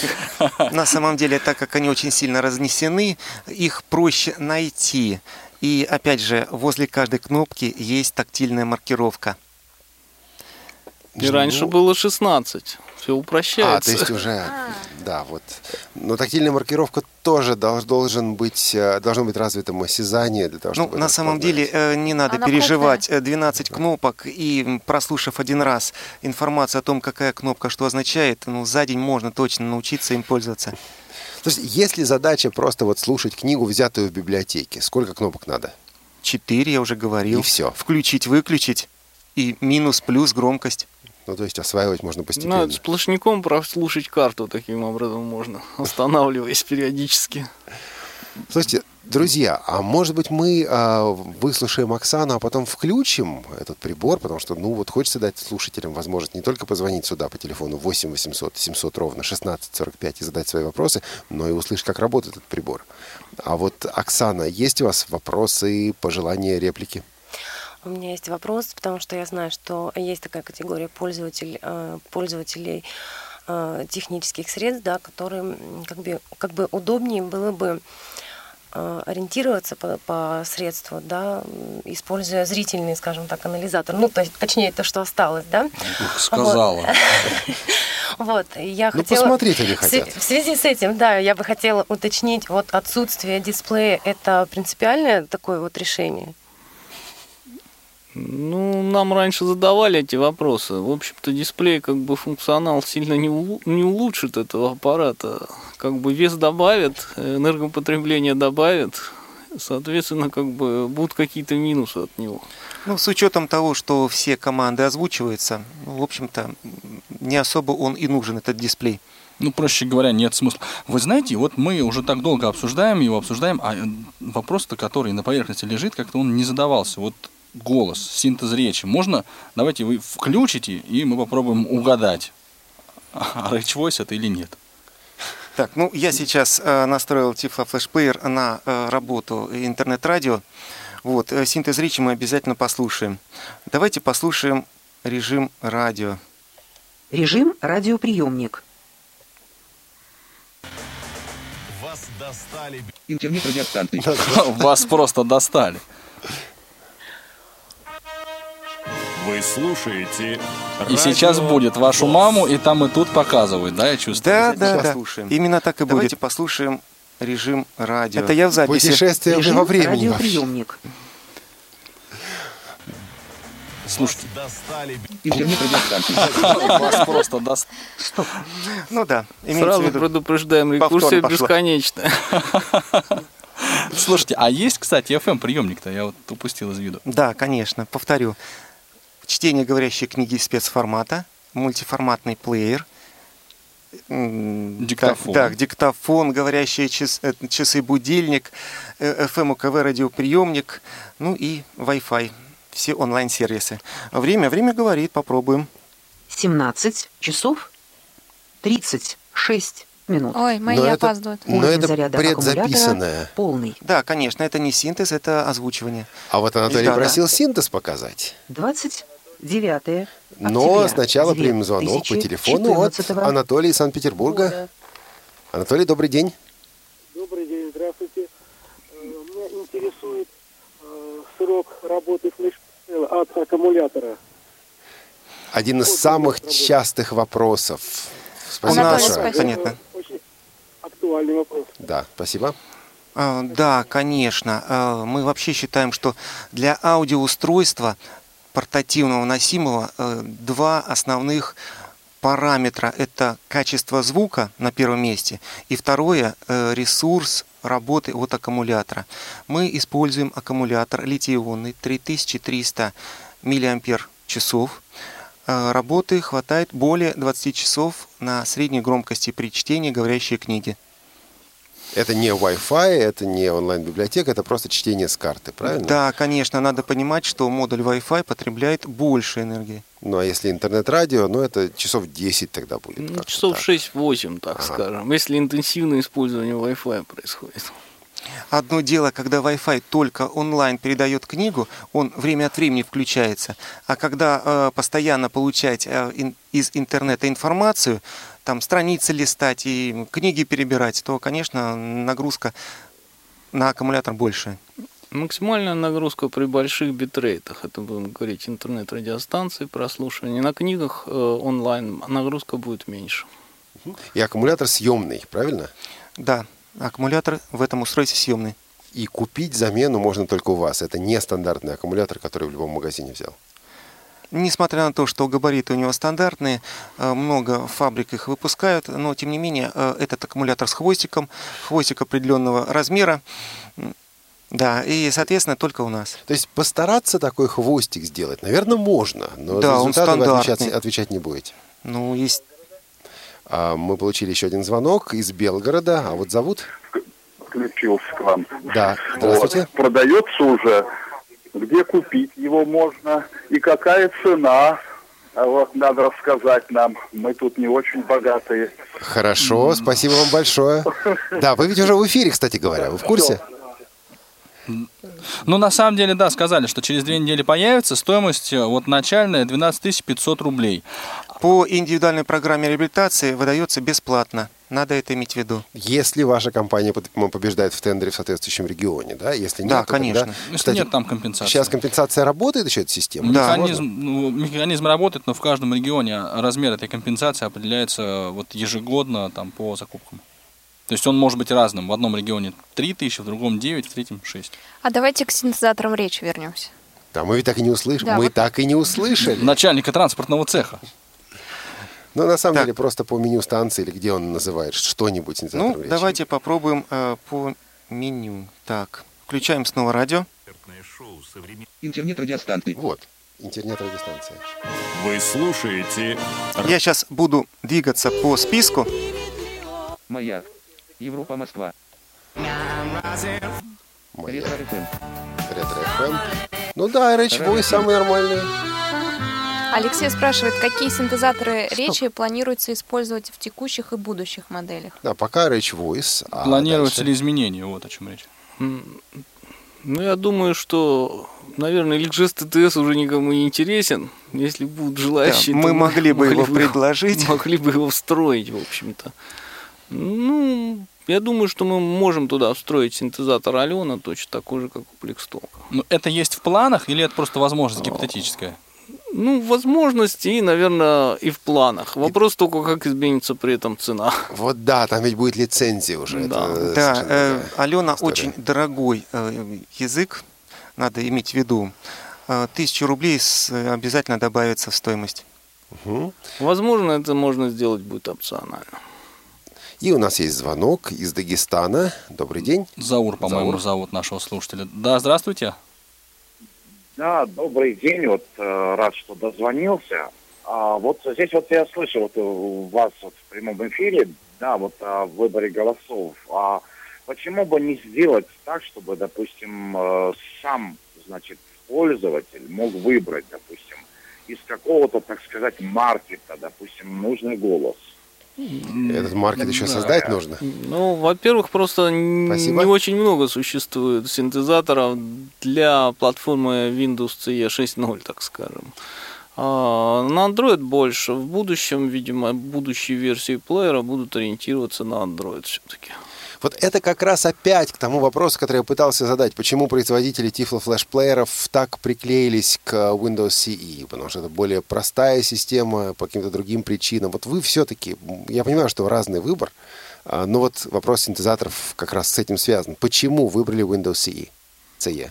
На самом деле, так как они очень сильно разнесены, их проще найти. И опять же, возле каждой кнопки есть тактильная маркировка. И раньше было 16. Все А, упрощается. то есть уже, да, вот. Но тактильная маркировка тоже долж- должен быть, э, должно быть развито осязание для того, Ну, чтобы на это самом деле, э, не надо Она переживать. Э, 12 кнопок, и прослушав один раз информацию о том, какая кнопка что означает, ну, за день можно точно научиться им пользоваться. То есть, если задача просто вот слушать книгу, взятую в библиотеке, сколько кнопок надо? Четыре, я уже говорил. И всё. Включить, выключить, и минус, плюс, громкость. Ну, то есть осваивать можно постепенно. Надо сплошняком прослушать карту таким образом можно, останавливаясь периодически. Слушайте, друзья, а может быть мы а, выслушаем Оксану, а потом включим этот прибор, потому что, ну, вот хочется дать слушателям возможность не только позвонить сюда по телефону 8 800 700 ровно 1645 и задать свои вопросы, но и услышать, как работает этот прибор. А вот, Оксана, есть у вас вопросы, пожелания, реплики? У меня есть вопрос, потому что я знаю, что есть такая категория пользователь, э, пользователей э, технических средств, да, которые как бы, как бы удобнее было бы э, ориентироваться по, по средству, да, используя зрительный, скажем так, анализатор. Ну, то есть, точнее, то, что осталось, да. Сказала. Вот, я Ну, хотела... посмотреть они хотят. В связи с этим, да, я бы хотела уточнить, вот отсутствие дисплея – это принципиальное такое вот решение? Ну, нам раньше задавали эти вопросы. В общем-то, дисплей, как бы функционал сильно не, улу- не улучшит этого аппарата. Как бы вес добавит, энергопотребление добавит. Соответственно, как бы будут какие-то минусы от него. Ну, с учетом того, что все команды озвучиваются, в общем-то, не особо он и нужен, этот дисплей. Ну, проще говоря, нет смысла. Вы знаете, вот мы уже так долго обсуждаем его, обсуждаем, а вопрос-то, который на поверхности лежит, как-то он не задавался. Вот голос, синтез речи. Можно, давайте вы включите, и мы попробуем угадать, а Voice это или нет. Так, ну я сейчас э, настроил Flash Player на э, работу интернет-радио. Вот, э, синтез речи мы обязательно послушаем. Давайте послушаем режим радио. Режим радиоприемник. Вас достали. Интернет-радиостанции. Вас просто достали. Вы слушаете И сейчас будет вашу маму, и там и тут показывают, да, я чувствую? Да, да, да. Послушаем. Именно так и будет. Давайте послушаем режим радио. Это я в записи. Путешествие Режим во времени. радиоприемник. Слушайте. достали. Вас просто даст. Ну да. Сразу предупреждаем, рекурсия бесконечная. Слушайте, а есть, кстати, FM приемник-то? Я вот упустил из виду. Да, конечно, повторю. Чтение говорящей книги спецформата, мультиформатный плеер, Диктофон. Так, так, диктофон, говорящие час- э, часы, будильник, э, FM, УКВ, радиоприемник, ну и Wi-Fi. Все онлайн-сервисы. Время, время говорит, попробуем. 17 часов 36 минут. Ой, мои Но это- опаздывают. Но Уровень это заряда предзаписанное. аккумулятора полный. Да, конечно, это не синтез, это озвучивание. А вот Анатолий Да, да. просил синтез показать. 29 Но сначала примем звонок по телефону от 2014 Анатолия из Санкт-Петербурга. Анатолий, добрый день. Добрый день, здравствуйте. Э, Меня интересует э, срок работы флеш от аккумулятора. Один из самых частых вопросов. Спасибо нас, большое. понятно. Очень актуальный вопрос. Да, спасибо. Да, конечно. Мы вообще считаем, что для аудиоустройства портативного носимого э, два основных параметра. Это качество звука на первом месте и второе э, ресурс работы от аккумулятора. Мы используем аккумулятор литий-ионный 3300 миллиампер часов. Э, Работы хватает более 20 часов на средней громкости при чтении говорящей книги. Это не Wi-Fi, это не онлайн-библиотека, это просто чтение с карты, правильно? Да, конечно, надо понимать, что модуль Wi-Fi потребляет больше энергии. Ну, а если интернет-радио, ну, это часов 10 тогда будет. Ну, часов так. 6-8, так скажем, если интенсивное использование Wi-Fi происходит. Одно дело, когда Wi-Fi только онлайн передает книгу, он время от времени включается. А когда э, постоянно получать э, ин- из интернета информацию, там страницы листать и книги перебирать, то, конечно, нагрузка на аккумулятор больше. Максимальная нагрузка при больших битрейтах, это будем говорить интернет-радиостанции, прослушивание. На книгах э, онлайн нагрузка будет меньше. И аккумулятор съемный, правильно? Да, аккумулятор в этом устройстве съемный. И купить замену можно только у вас. Это не стандартный аккумулятор, который в любом магазине взял. Несмотря на то, что габариты у него стандартные, э, много фабрик их выпускают, но тем не менее э, этот аккумулятор с хвостиком, хвостик определенного размера, да, и соответственно только у нас. То есть постараться такой хвостик сделать, наверное, можно, но Да, он вы отвечать, стандартный. отвечать не будете. Ну, есть... А, мы получили еще один звонок из Белгорода. А вот зовут? Включился к вам. Да, здравствуйте. Вот. Продается уже. Где купить его можно и какая цена? А Вот надо рассказать нам. Мы тут не очень богатые. Хорошо, спасибо вам большое. Да, вы ведь уже в эфире, кстати говоря. Вы в курсе? Ну, на самом деле, да, сказали, что через две недели появится. Стоимость э, вот начальная 12 500 рублей. По индивидуальной программе реабилитации выдается бесплатно. Надо это иметь в виду. Если ваша компания побеждает в тендере в соответствующем регионе, да? Если нет, Да, то тогда- конечно. Если нет там компенсации. Сейчас компенсация работает еще эта система? Механизм, ну, механизм работает, но в каждом регионе размер этой компенсации определяется вот ежегодно там, по закупкам. То есть он может быть разным. В одном регионе 3 тысячи, в другом 9, в третьем 6. А давайте к синтезаторам речи вернемся. Да, мы ведь так и не услышали. Да, мы вот- так и не услышали. Начальника транспортного цеха. Ну, на самом деле, просто по меню станции или где он называет что-нибудь Ну, речи. давайте попробуем э, по меню. Так, включаем снова радио. Интернет-радиостанции. Вот, интернет-радиостанция. Вы слушаете Я сейчас буду двигаться по списку. Маяк. Европа, Москва. ФМ. Ретро-ФМ. Ну да, RHVoice самый нормальный. Алексей спрашивает, какие синтезаторы речи планируется использовать в текущих и будущих моделях? Да, пока RHVoice. а Планируются дальше- ли изменения? Вот о чем речь. Ну, я думаю, что, наверное, Ликжест ТТС уже никому не интересен. Если будут желающие, Да, то мы могли бы его предложить. Могли бы его встроить, в общем-то. Ну, я думаю, что мы можем туда встроить синтезатор Алена, точно такой же, как у Плекстолка. Ну, это есть в планах или это просто возможность гипотетическая? Ну, возможности и, наверное, и в планах. Вопрос только, как изменится при этом цена. Вот да, там ведь будет лицензия уже. Да. это Да, э, Алена история. очень дорогой э, язык, надо иметь в виду. Э, Тысячу рублей с- э, обязательно добавится в стоимость. Мгм. Возможно, это можно сделать будет опционально. И у нас есть звонок из Дагестана. Добрый день. Заур, по-моему, Заур. зовут нашего слушателя. Да, здравствуйте. Да, добрый день, вот э, рад, что дозвонился. А, вот здесь вот я слышал вот, у вас вот, в прямом эфире, да, вот о выборе голосов. А почему бы не сделать так, чтобы, допустим, э, сам, значит, пользователь мог выбрать, допустим, из какого-то, так сказать, маркета, допустим, нужный голос. Этот маркет еще создать нужно. Ну, во-первых, просто Спасибо. не очень много существует синтезаторов для платформы Windows CE 6.0, так скажем. А на Android больше. В будущем, видимо, будущие версии плеера будут ориентироваться на Android все-таки. Вот это как раз опять к тому вопросу, который я пытался задать. Почему производители Tiflo флешплееров так приклеились к Windows CE? Потому что это более простая система по каким-то другим причинам. Вот вы все-таки, я понимаю, что разный выбор, а, но вот вопрос синтезаторов как раз с этим связан. Почему выбрали Windows CE? CE?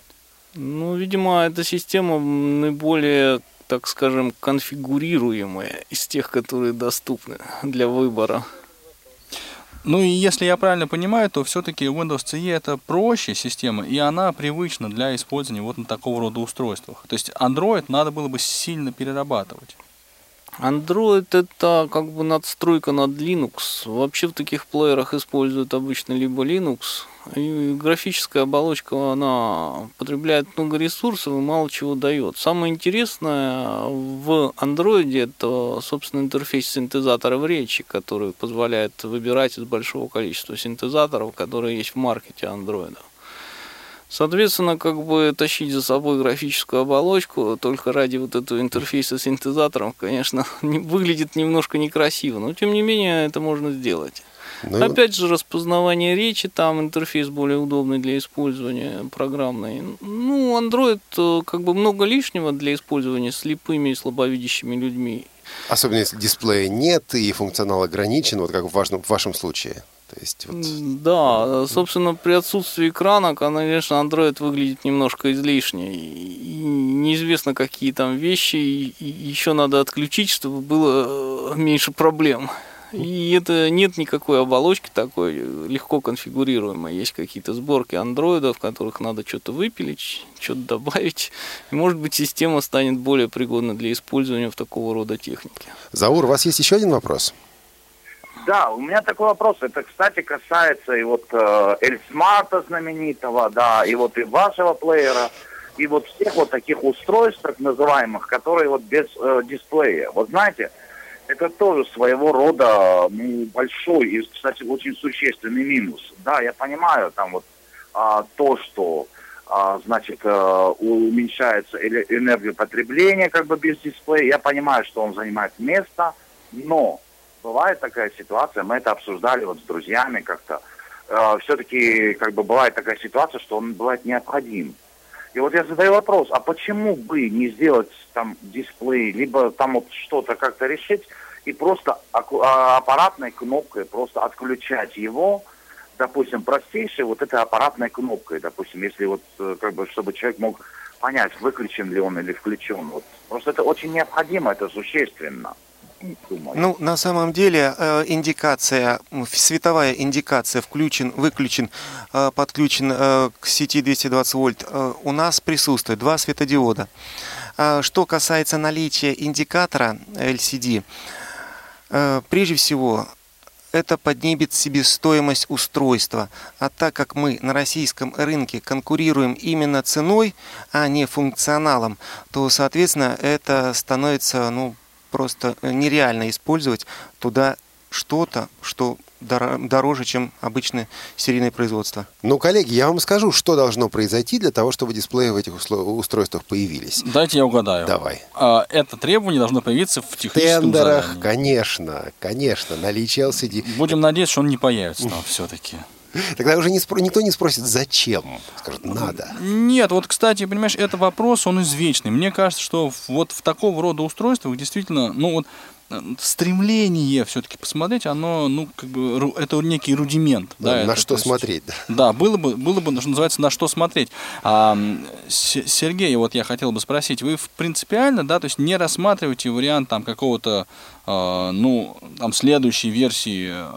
Ну, видимо, эта система наиболее, так скажем, конфигурируемая из тех, которые доступны для выбора. Ну и если я правильно понимаю, то все-таки Windows CE это проще система, и она привычна для использования вот на такого рода устройствах. То есть Android надо было бы сильно перерабатывать. Android это как бы надстройка над Linux. Вообще в таких плеерах используют обычно либо Linux, графическая оболочка, она потребляет много ресурсов и мало чего дает. Самое интересное в Android это, собственно, интерфейс синтезаторов речи, который позволяет выбирать из большого количества синтезаторов, которые есть в маркете Android. Соответственно, как бы тащить за собой графическую оболочку только ради вот этого интерфейса с синтезатором, конечно, не, выглядит немножко некрасиво, но тем не менее это можно сделать. Ну, Опять же, распознавание речи, там интерфейс более удобный для использования программный. Ну, Android э, как бы много лишнего для использования слепыми и слабовидящими людьми. Особенно если дисплея нет и функционал ограничен, вот как в, важном, в вашем случае. То есть вот Да, собственно, при отсутствии экрана, конечно, Android выглядит немножко излишне. И неизвестно, какие там вещи и еще надо отключить, чтобы было э, меньше проблем. И это нет никакой оболочки такой, э, легко конфигурируемой. Есть какие-то сборки андроида, в которых надо что-то выпилить, что-то добавить. И, может быть, система станет более пригодна для использования в такого рода технике. Заур, у вас есть еще один вопрос? Да, у меня такой вопрос. Это, кстати, касается и вот э, Эльсмарта знаменитого, да, и вот и вашего плеера, и вот всех вот таких устройств, так называемых, которые вот без э, дисплея. Вот знаете, это тоже своего рода ну, большой и, кстати, очень существенный минус. Да, я понимаю там вот а, то, что а, значит, э, уменьшается энергопотребление как бы без дисплея. Я понимаю, что он занимает место, но бывает такая ситуация, мы это обсуждали вот с друзьями как-то, все-таки как бы бывает такая ситуация, что он бывает необходим. И вот я задаю вопрос, а почему бы не сделать там дисплей, либо там вот что-то как-то решить и просто а, аппаратной кнопкой просто отключать его, допустим, простейшей вот этой аппаратной кнопкой, допустим, если вот э, как бы, чтобы человек мог понять, выключен ли он или включен. Вот. Просто это очень необходимо, это существенно. Ну, на самом деле, э, индикация, световая индикация включен, выключен, э, подключен э, к сети 220 вольт, у нас присутствует два светодиода. Что касается наличия индикатора LCD, прежде всего, это поднимет себестоимость устройства. А так как мы на российском рынке конкурируем именно ценой, а не функционалом, то, соответственно, это становится ну, просто нереально использовать туда что-то, что дор- дороже, чем обычное серийное производство. Ну, коллеги, я вам скажу, что должно произойти для того, чтобы дисплеи в этих устройствах появились. Дайте я угадаю. Давай. А, Это требование должно появиться в В техническом тендерах, задании. конечно, конечно, наличие LCD. Будем надеяться, что он не появится там все-таки. Тогда уже не спро- никто не спросит, зачем. Скажут, надо. Нет, вот, кстати, понимаешь, это вопрос, он извечный. Мне кажется, что вот в такого рода устройствах действительно, ну вот стремление все-таки посмотреть, оно, ну, как бы, это некий рудимент. Да, да, на это, что то есть- смотреть. да. Да, было бы, было бы, что называется, на что смотреть. А, Сергей, вот я хотел бы спросить, вы принципиально, да, то есть не рассматриваете вариант там какого-то, э, ну, там следующей версии э,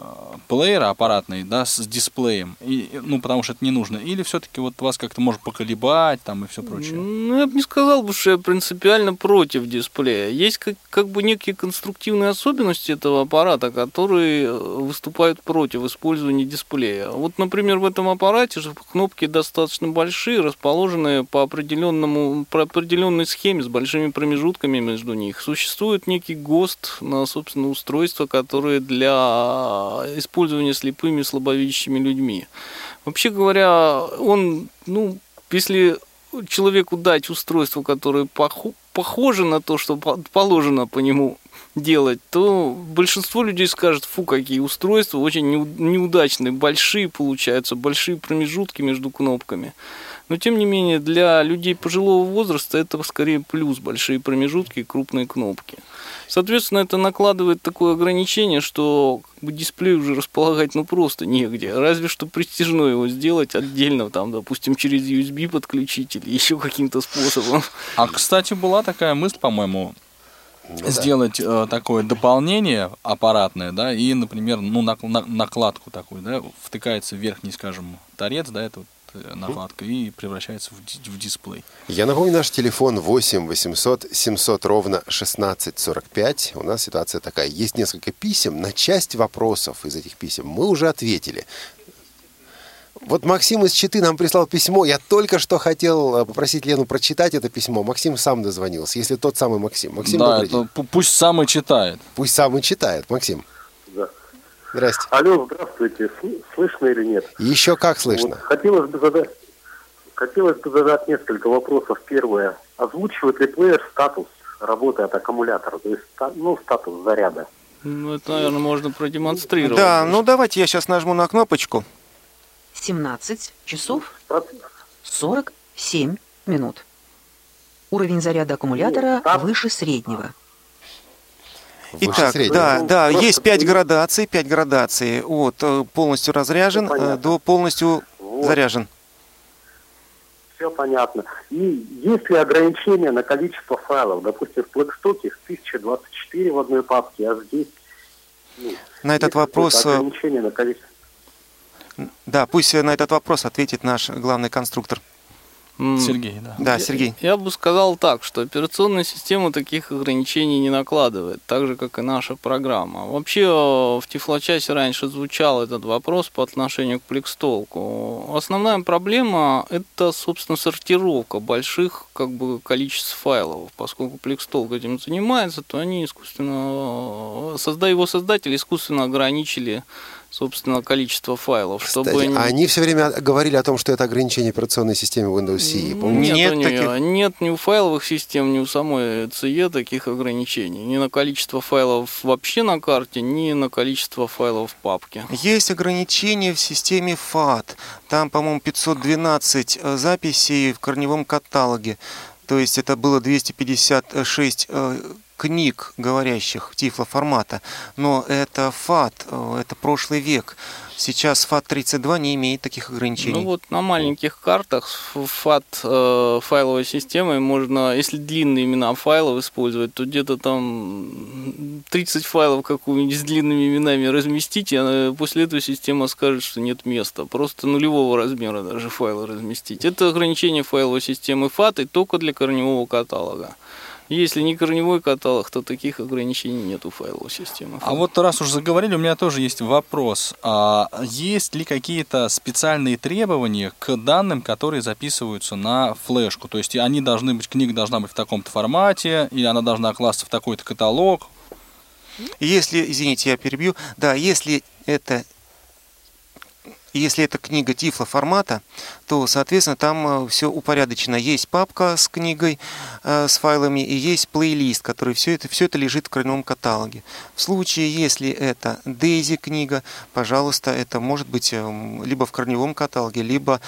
плеера аппаратной, да, с дисплеем, и, и, ну, потому что это не нужно, или все-таки вот вас как-то может поколебать там и все прочее? Ну, я бы не сказал бы, что я принципиально против дисплея. Есть как, как бы некие конструктивные особенности этого аппарата, которые э, выступают против использования дисплея. Вот, например, в этом аппарате же кнопки достаточно большие, расположенные по определенному, по определенной схеме с большими промежутками между них. Существует некий ГОСТ на, собственно, устройства, которые для использования слепыми и слабовидящими людьми. Вообще говоря, он, ну, если человеку дать устройство, которое похо- похоже на то, что по- положено по нему делать, то большинство людей скажет, фу, какие устройства, очень неу- неудачные, большие получаются, большие промежутки между кнопками. Но, тем не менее, для людей пожилого возраста это скорее плюс, большие промежутки и крупные кнопки. Соответственно, это накладывает такое ограничение, что дисплей уже располагать ну просто негде. Разве что престижно его сделать отдельно, там, допустим, через USB подключить или еще каким-то способом. А, кстати, была такая мысль, по-моему, сделать э, такое дополнение аппаратное, да, и, например, ну, нак- на- накладку такую, да, втыкается в верхний, скажем, торец, да, это вот э, накладка, и превращается в, в дисплей. Я напомню, наш телефон 8 800 700 ровно 1645. У нас ситуация такая. Есть несколько писем. На часть вопросов из этих писем мы уже ответили. Вот Максим из Читы нам прислал письмо. Я только что хотел э, попросить Лену прочитать это письмо. Максим сам дозвонился, если тот самый Максим. Максим, да, это пусть сам и читает. Пусть сам и читает. Максим, Да. здрасте. Алло, здравствуйте. Сл- Слышно или нет? Еще как слышно? Вот хотелось бы задать, хотелось бы задать несколько вопросов. Первое. Озвучивает ли плеер статус работы от аккумулятора? То есть, ну, статус заряда. Ну, это, наверное, можно продемонстрировать. Да, ну давайте я сейчас нажму на кнопочку. 17 часов 47 минут. Уровень заряда аккумулятора выше среднего. Итак, да, да, есть пять градаций, пять градаций. Вот, э, полностью разряжен э, до полностью заряжен. Все понятно. И есть ли ограничения на количество файлов? Допустим, в Blackstock их 1024 в одной папке, а здесь... ну, На этот вопрос, э, ограничение на количество... Да, пусть на этот вопрос ответит наш главный конструктор. Сергей, да. Да, Я- Сергей. Я, бы сказал так, что операционная система таких ограничений не накладывает, так же, как и наша программа. Вообще в Тифлочасе раньше звучал этот вопрос по отношению к Плекстолку. Основная проблема – это, собственно, сортировка больших как бы, количеств файлов. Поскольку Плекстолк этим занимается, то они искусственно, э, созда- его создатели искусственно ограничили собственно, количество файлов, чтобы... Кстати, а они все время говорили о том, что это ограничение операционной системы Windows CE. Помните? Нет, нет, таких... нет ни у файловых систем, ни у самой CE таких ограничений. Ни на количество файлов вообще на карте, ни на количество файлов в папке. Есть ограничения в системе FAT. Там, по-моему, 512 э, записей в корневом каталоге. То есть это было 256 книг, говорящих тифлоформата, но это ФАТ, э, это прошлый век. Сейчас FAT32 не имеет таких ограничений. Ну вот на маленьких картах FAT э, файловой системой можно, если длинные имена файлов использовать, то где-то там 30 файлов какую-нибудь с длинными именами разместить, и после этого система скажет, что нет места. Просто нулевого размера даже файлы разместить. Это ограничение файловой системы FAT и только для корневого каталога. Если не корневой каталог, то таких ограничений нет у файловой системы. А вот раз уж заговорили, у меня тоже есть вопрос. А есть ли какие-то специальные требования к данным, которые записываются на флешку? То есть они должны быть, книга должна быть в таком-то формате, или она должна класться в такой-то каталог? Если, извините, я перебью, да, если это если это книга Тифла формата, то, соответственно, там э, все упорядочено. Есть папка с книгой, э, с файлами, и есть плейлист, который все это, все это лежит в корневом каталоге. В случае, если это DAISY книга, пожалуйста, это может быть э, либо в корневом каталоге, либо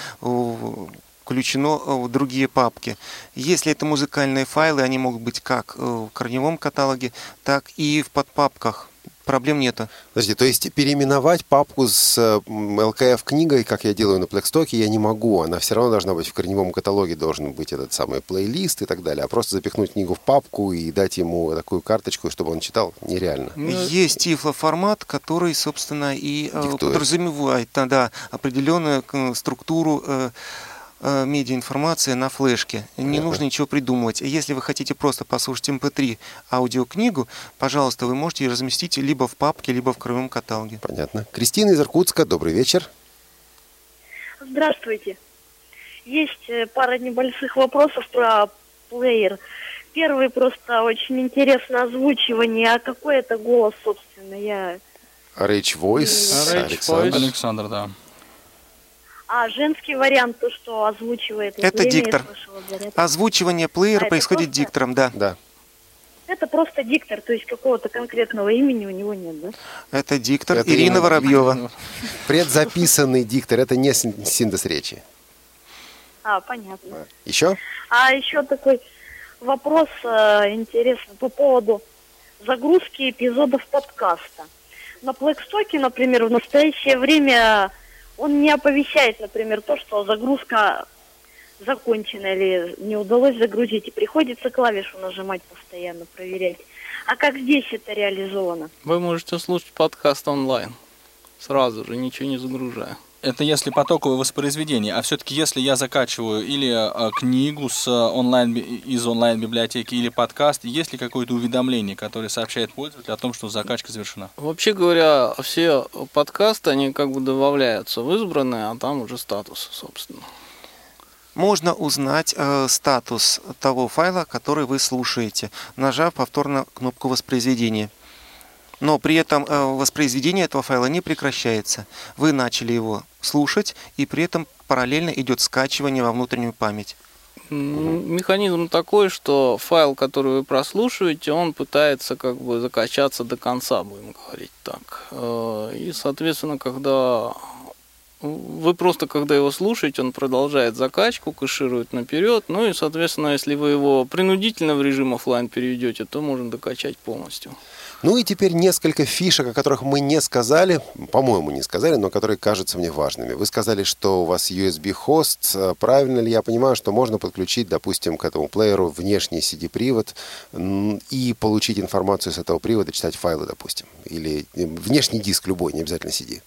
включено в другие папки. Если это музыкальные файлы, они могут быть как в корневом каталоге, так и в подпапках проблем нету. Подожди, то есть переименовать папку с LKF книгой, как я делаю на Plextalk е, я не могу. Она все равно должна быть в корневом каталоге, должен быть этот самый плейлист и так далее. А просто запихнуть книгу в папку и дать ему такую карточку, чтобы он читал, нереально. Ну, Есть тифлоформат, который, собственно, и э, Диктует. подразумевает да, определенную э, структуру Э, медиаинформация на флешке. Не нужно ничего придумывать. Если вы хотите просто послушать MP3 эм аудиокнигу, пожалуйста, вы можете ее разместить либо в папке, либо в краевом каталоге. Понятно. Кристина из Иркутска, добрый вечер. Здравствуйте. Есть э, пара небольших вопросов про плеер. Первый просто очень интересно озвучивание. А какой это голос, собственно? Я... Rage Voice. Rage Александр. Александр, да. А женский вариант, то, что озвучивает... Это диктор. Озвучивание плеера а происходит просто... диктором, да. Да. Это просто диктор, то есть какого-то конкретного имени у него нет, да? Это диктор это Ирина Воробьева. Предзаписанный диктор, это не синтез речи. А, понятно. Еще? А еще такой вопрос э, интересный по поводу загрузки эпизодов подкаста. На Плэкстоке, например, в настоящее время он не оповещает, например, то, что загрузка закончена или не удалось загрузить, и приходится клавишу нажимать постоянно, проверять. А как здесь это реализовано? Вы можете слушать подкаст онлайн, сразу же, ничего не загружая. Это если потоковое воспроизведение, а все-таки если я закачиваю или а, книгу с онлайн, из онлайн-библиотеки или подкаст, есть ли какое-то уведомление, которое сообщает пользователю о том, что закачка завершена? Вообще говоря, все подкасты, они как бы добавляются в избранные, а там уже статус, собственно. Можно узнать э, статус того файла, который вы слушаете, нажав повторно кнопку воспроизведения но при этом э, воспроизведение этого файла не прекращается. Вы начали его слушать, и при этом параллельно идет скачивание во внутреннюю память. Механизм такой, что файл, который вы прослушиваете, он пытается как бы закачаться до конца, будем говорить так. Э, и, соответственно, когда вы просто, когда его слушаете, он продолжает закачку, кэширует наперед. Ну и, соответственно, если вы его принудительно в режим офлайн переведете, то можно докачать полностью. Ну и теперь несколько фишек, о которых мы не сказали, по-моему, не сказали, но которые кажутся мне важными. Вы сказали, что у вас USB-хост. Правильно ли я понимаю, что можно подключить, допустим, к этому плееру внешний CD-привод и получить информацию с этого привода, читать файлы, допустим? Или внешний диск любой, не обязательно CD?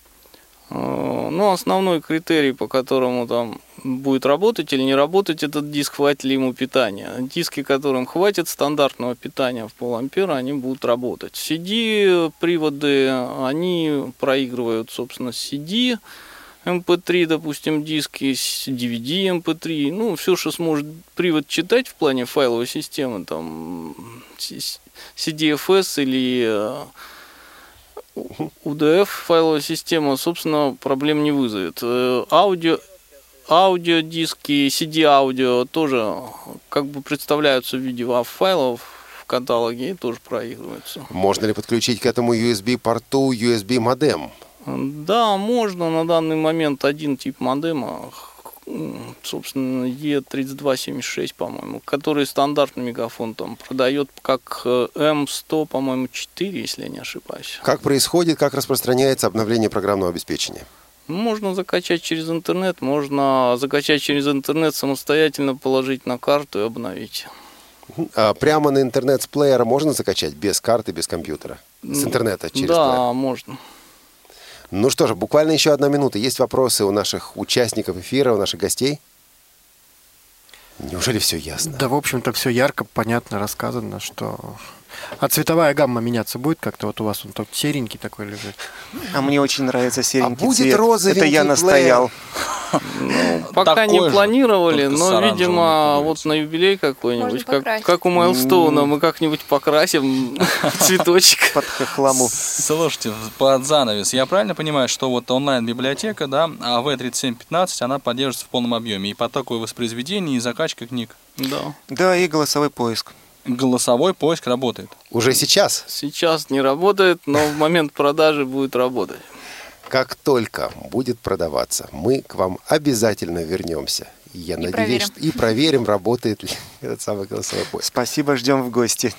Э, ну, основной критерий, по которому там будет работать или не работать этот диск, хватит ли ему питания. Диски, которым хватит стандартного питания в пол-ампера, они будут работать. CD-приводы, они проигрывают, собственно, CD, MP3, эм допустим, диски, DVD MP3, эм ну, все, что сможет привод читать в плане файловой системы, там, CDFS или UDF файловая система, собственно, проблем не вызовет. Э, Аудио, аудиодиски, CD-аудио тоже как бы представляются в виде WAV-файлов в каталоге и тоже проигрываются. Можно ли подключить к этому USB-порту USB-модем? Да, можно на данный момент один тип модема, собственно, E3276, по-моему, который стандартный мегафон там продает как э, M100, по-моему, 4, если я не ошибаюсь. Как происходит, как распространяется обновление программного обеспечения? Можно закачать через интернет, можно закачать через интернет самостоятельно, положить на карту и обновить. А прямо на интернет с плеера можно закачать без карты, без компьютера? С интернета через да, плеер? можно. Ну что же, буквально еще одна минута. Есть вопросы у наших участников эфира, у наших гостей? Неужели все ясно? Да, в общем-то, все ярко, понятно рассказано, что... А цветовая гамма меняться будет как-то? Вот у вас он тут серенький такой лежит. А мне очень нравится серенький будет цвет. розовенький Это я настоял. Ну, пока не же, планировали, но, видимо, вот на юбилей какой-нибудь, как у Майлстоуна, мы как-нибудь покрасим цветочек. Под хохламу. Слушайте, под занавес, я правильно понимаю, что вот онлайн-библиотека, да, а AV3715, она поддерживается в полном объеме, и потоковое воспроизведение, и закачка книг. Да. Да, и голосовой поиск. Голосовой поиск работает. Уже сейчас? Сейчас не работает, но в момент продажи будет работать. Как только будет продаваться, мы к вам обязательно вернемся. Я И надеюсь, проверим. что- и проверим, работает ли этот самый голосовой поиск. Спасибо, ждем в гости.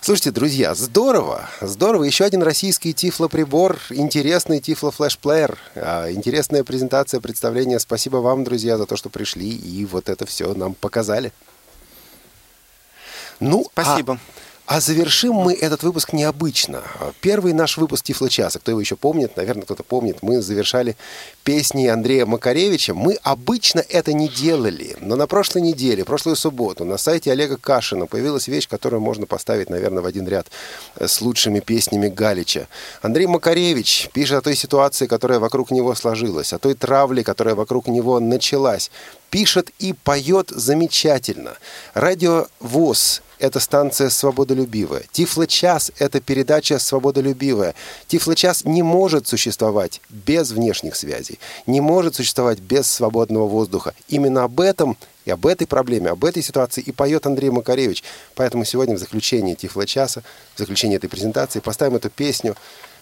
Слушайте, друзья, здорово, здорово. Еще один российский тифлоприбор, интересный тифло-флешплеер, а, интересная презентация, представление. Спасибо вам, друзья, за то, что пришли и вот это все нам показали. Ну, а- Спасибо. А завершим мы этот выпуск необычно. Первый наш выпуск Тифло-часа, кто его еще помнит, наверное, кто-то помнит, мы завершали песней Андрея Макаревича. Мы обычно это не делали, но на прошлой неделе, прошлую субботу, на сайте Олега Кашина появилась вещь, которую можно поставить, наверное, в один ряд с лучшими песнями Галича. Андрей Макаревич пишет о той ситуации, которая вокруг него сложилась, о той травле, которая вокруг него началась. Пишет и поет замечательно. Радио ВОЗ это станция свободолюбивая. Тифло-час – это передача свободолюбивая. Тифло-час не может существовать без внешних связей, не может существовать без свободного воздуха. Именно об этом и об этой проблеме, об этой ситуации и поет Андрей Макаревич. Поэтому сегодня в заключении Тифло-часа, в заключении этой презентации поставим эту песню.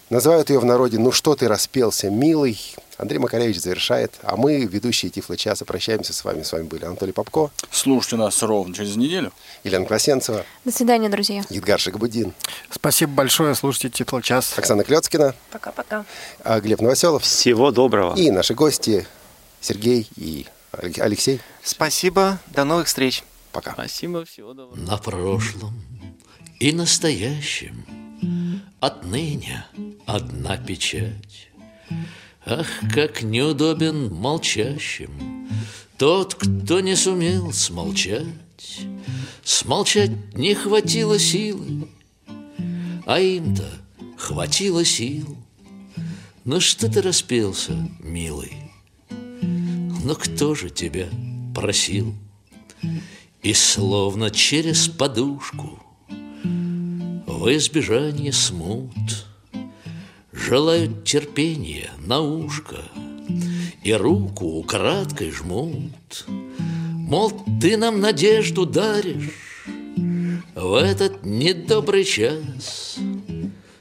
Называют ее в народе «Ну что ты распелся, милый». Андрей Макаревич завершает, а мы, ведущие Тифло-часа, прощаемся с вами. С вами были Анатолий Попко, Слушайте нас ровно через неделю. Елена Класенцева, До свидания, друзья. Едгар Шагабудин, Спасибо большое, слушайте Тифлочас. Оксана Клецкина, Пока-пока. а Глеб Новоселов Всего доброго. и наши гости Сергей и Алек- Алексей. Спасибо, до новых встреч. Пока. Спасибо, всего доброго. На прошлом и настоящем Отныне одна печать. Ах, как неудобен молчащим Тот, кто не сумел смолчать. Смолчать не хватило силы, А им-то хватило сил. Ну что ты распелся, милый? Но кто же тебя просил? И словно через подушку В избежание смут Желают терпения на ушко И руку украдкой жмут. Мол, ты нам надежду даришь В этот недобрый час.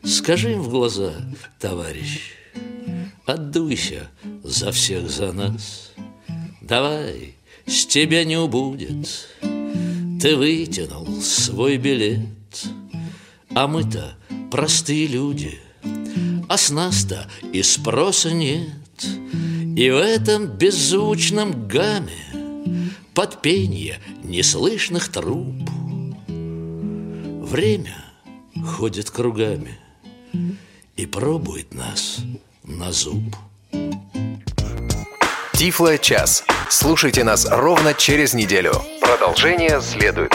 Скажи им в глаза, товарищ Отдуйся за всех за нас. Давай, с тебя не убудет. Ты вытянул свой билет. А мы-то простые люди А с нас-то и спроса нет И в этом беззвучном гамме Под пенье неслышных труб Время ходит кругами И пробует нас на зуб Тифло час. Слушайте нас ровно через неделю. Продолжение следует.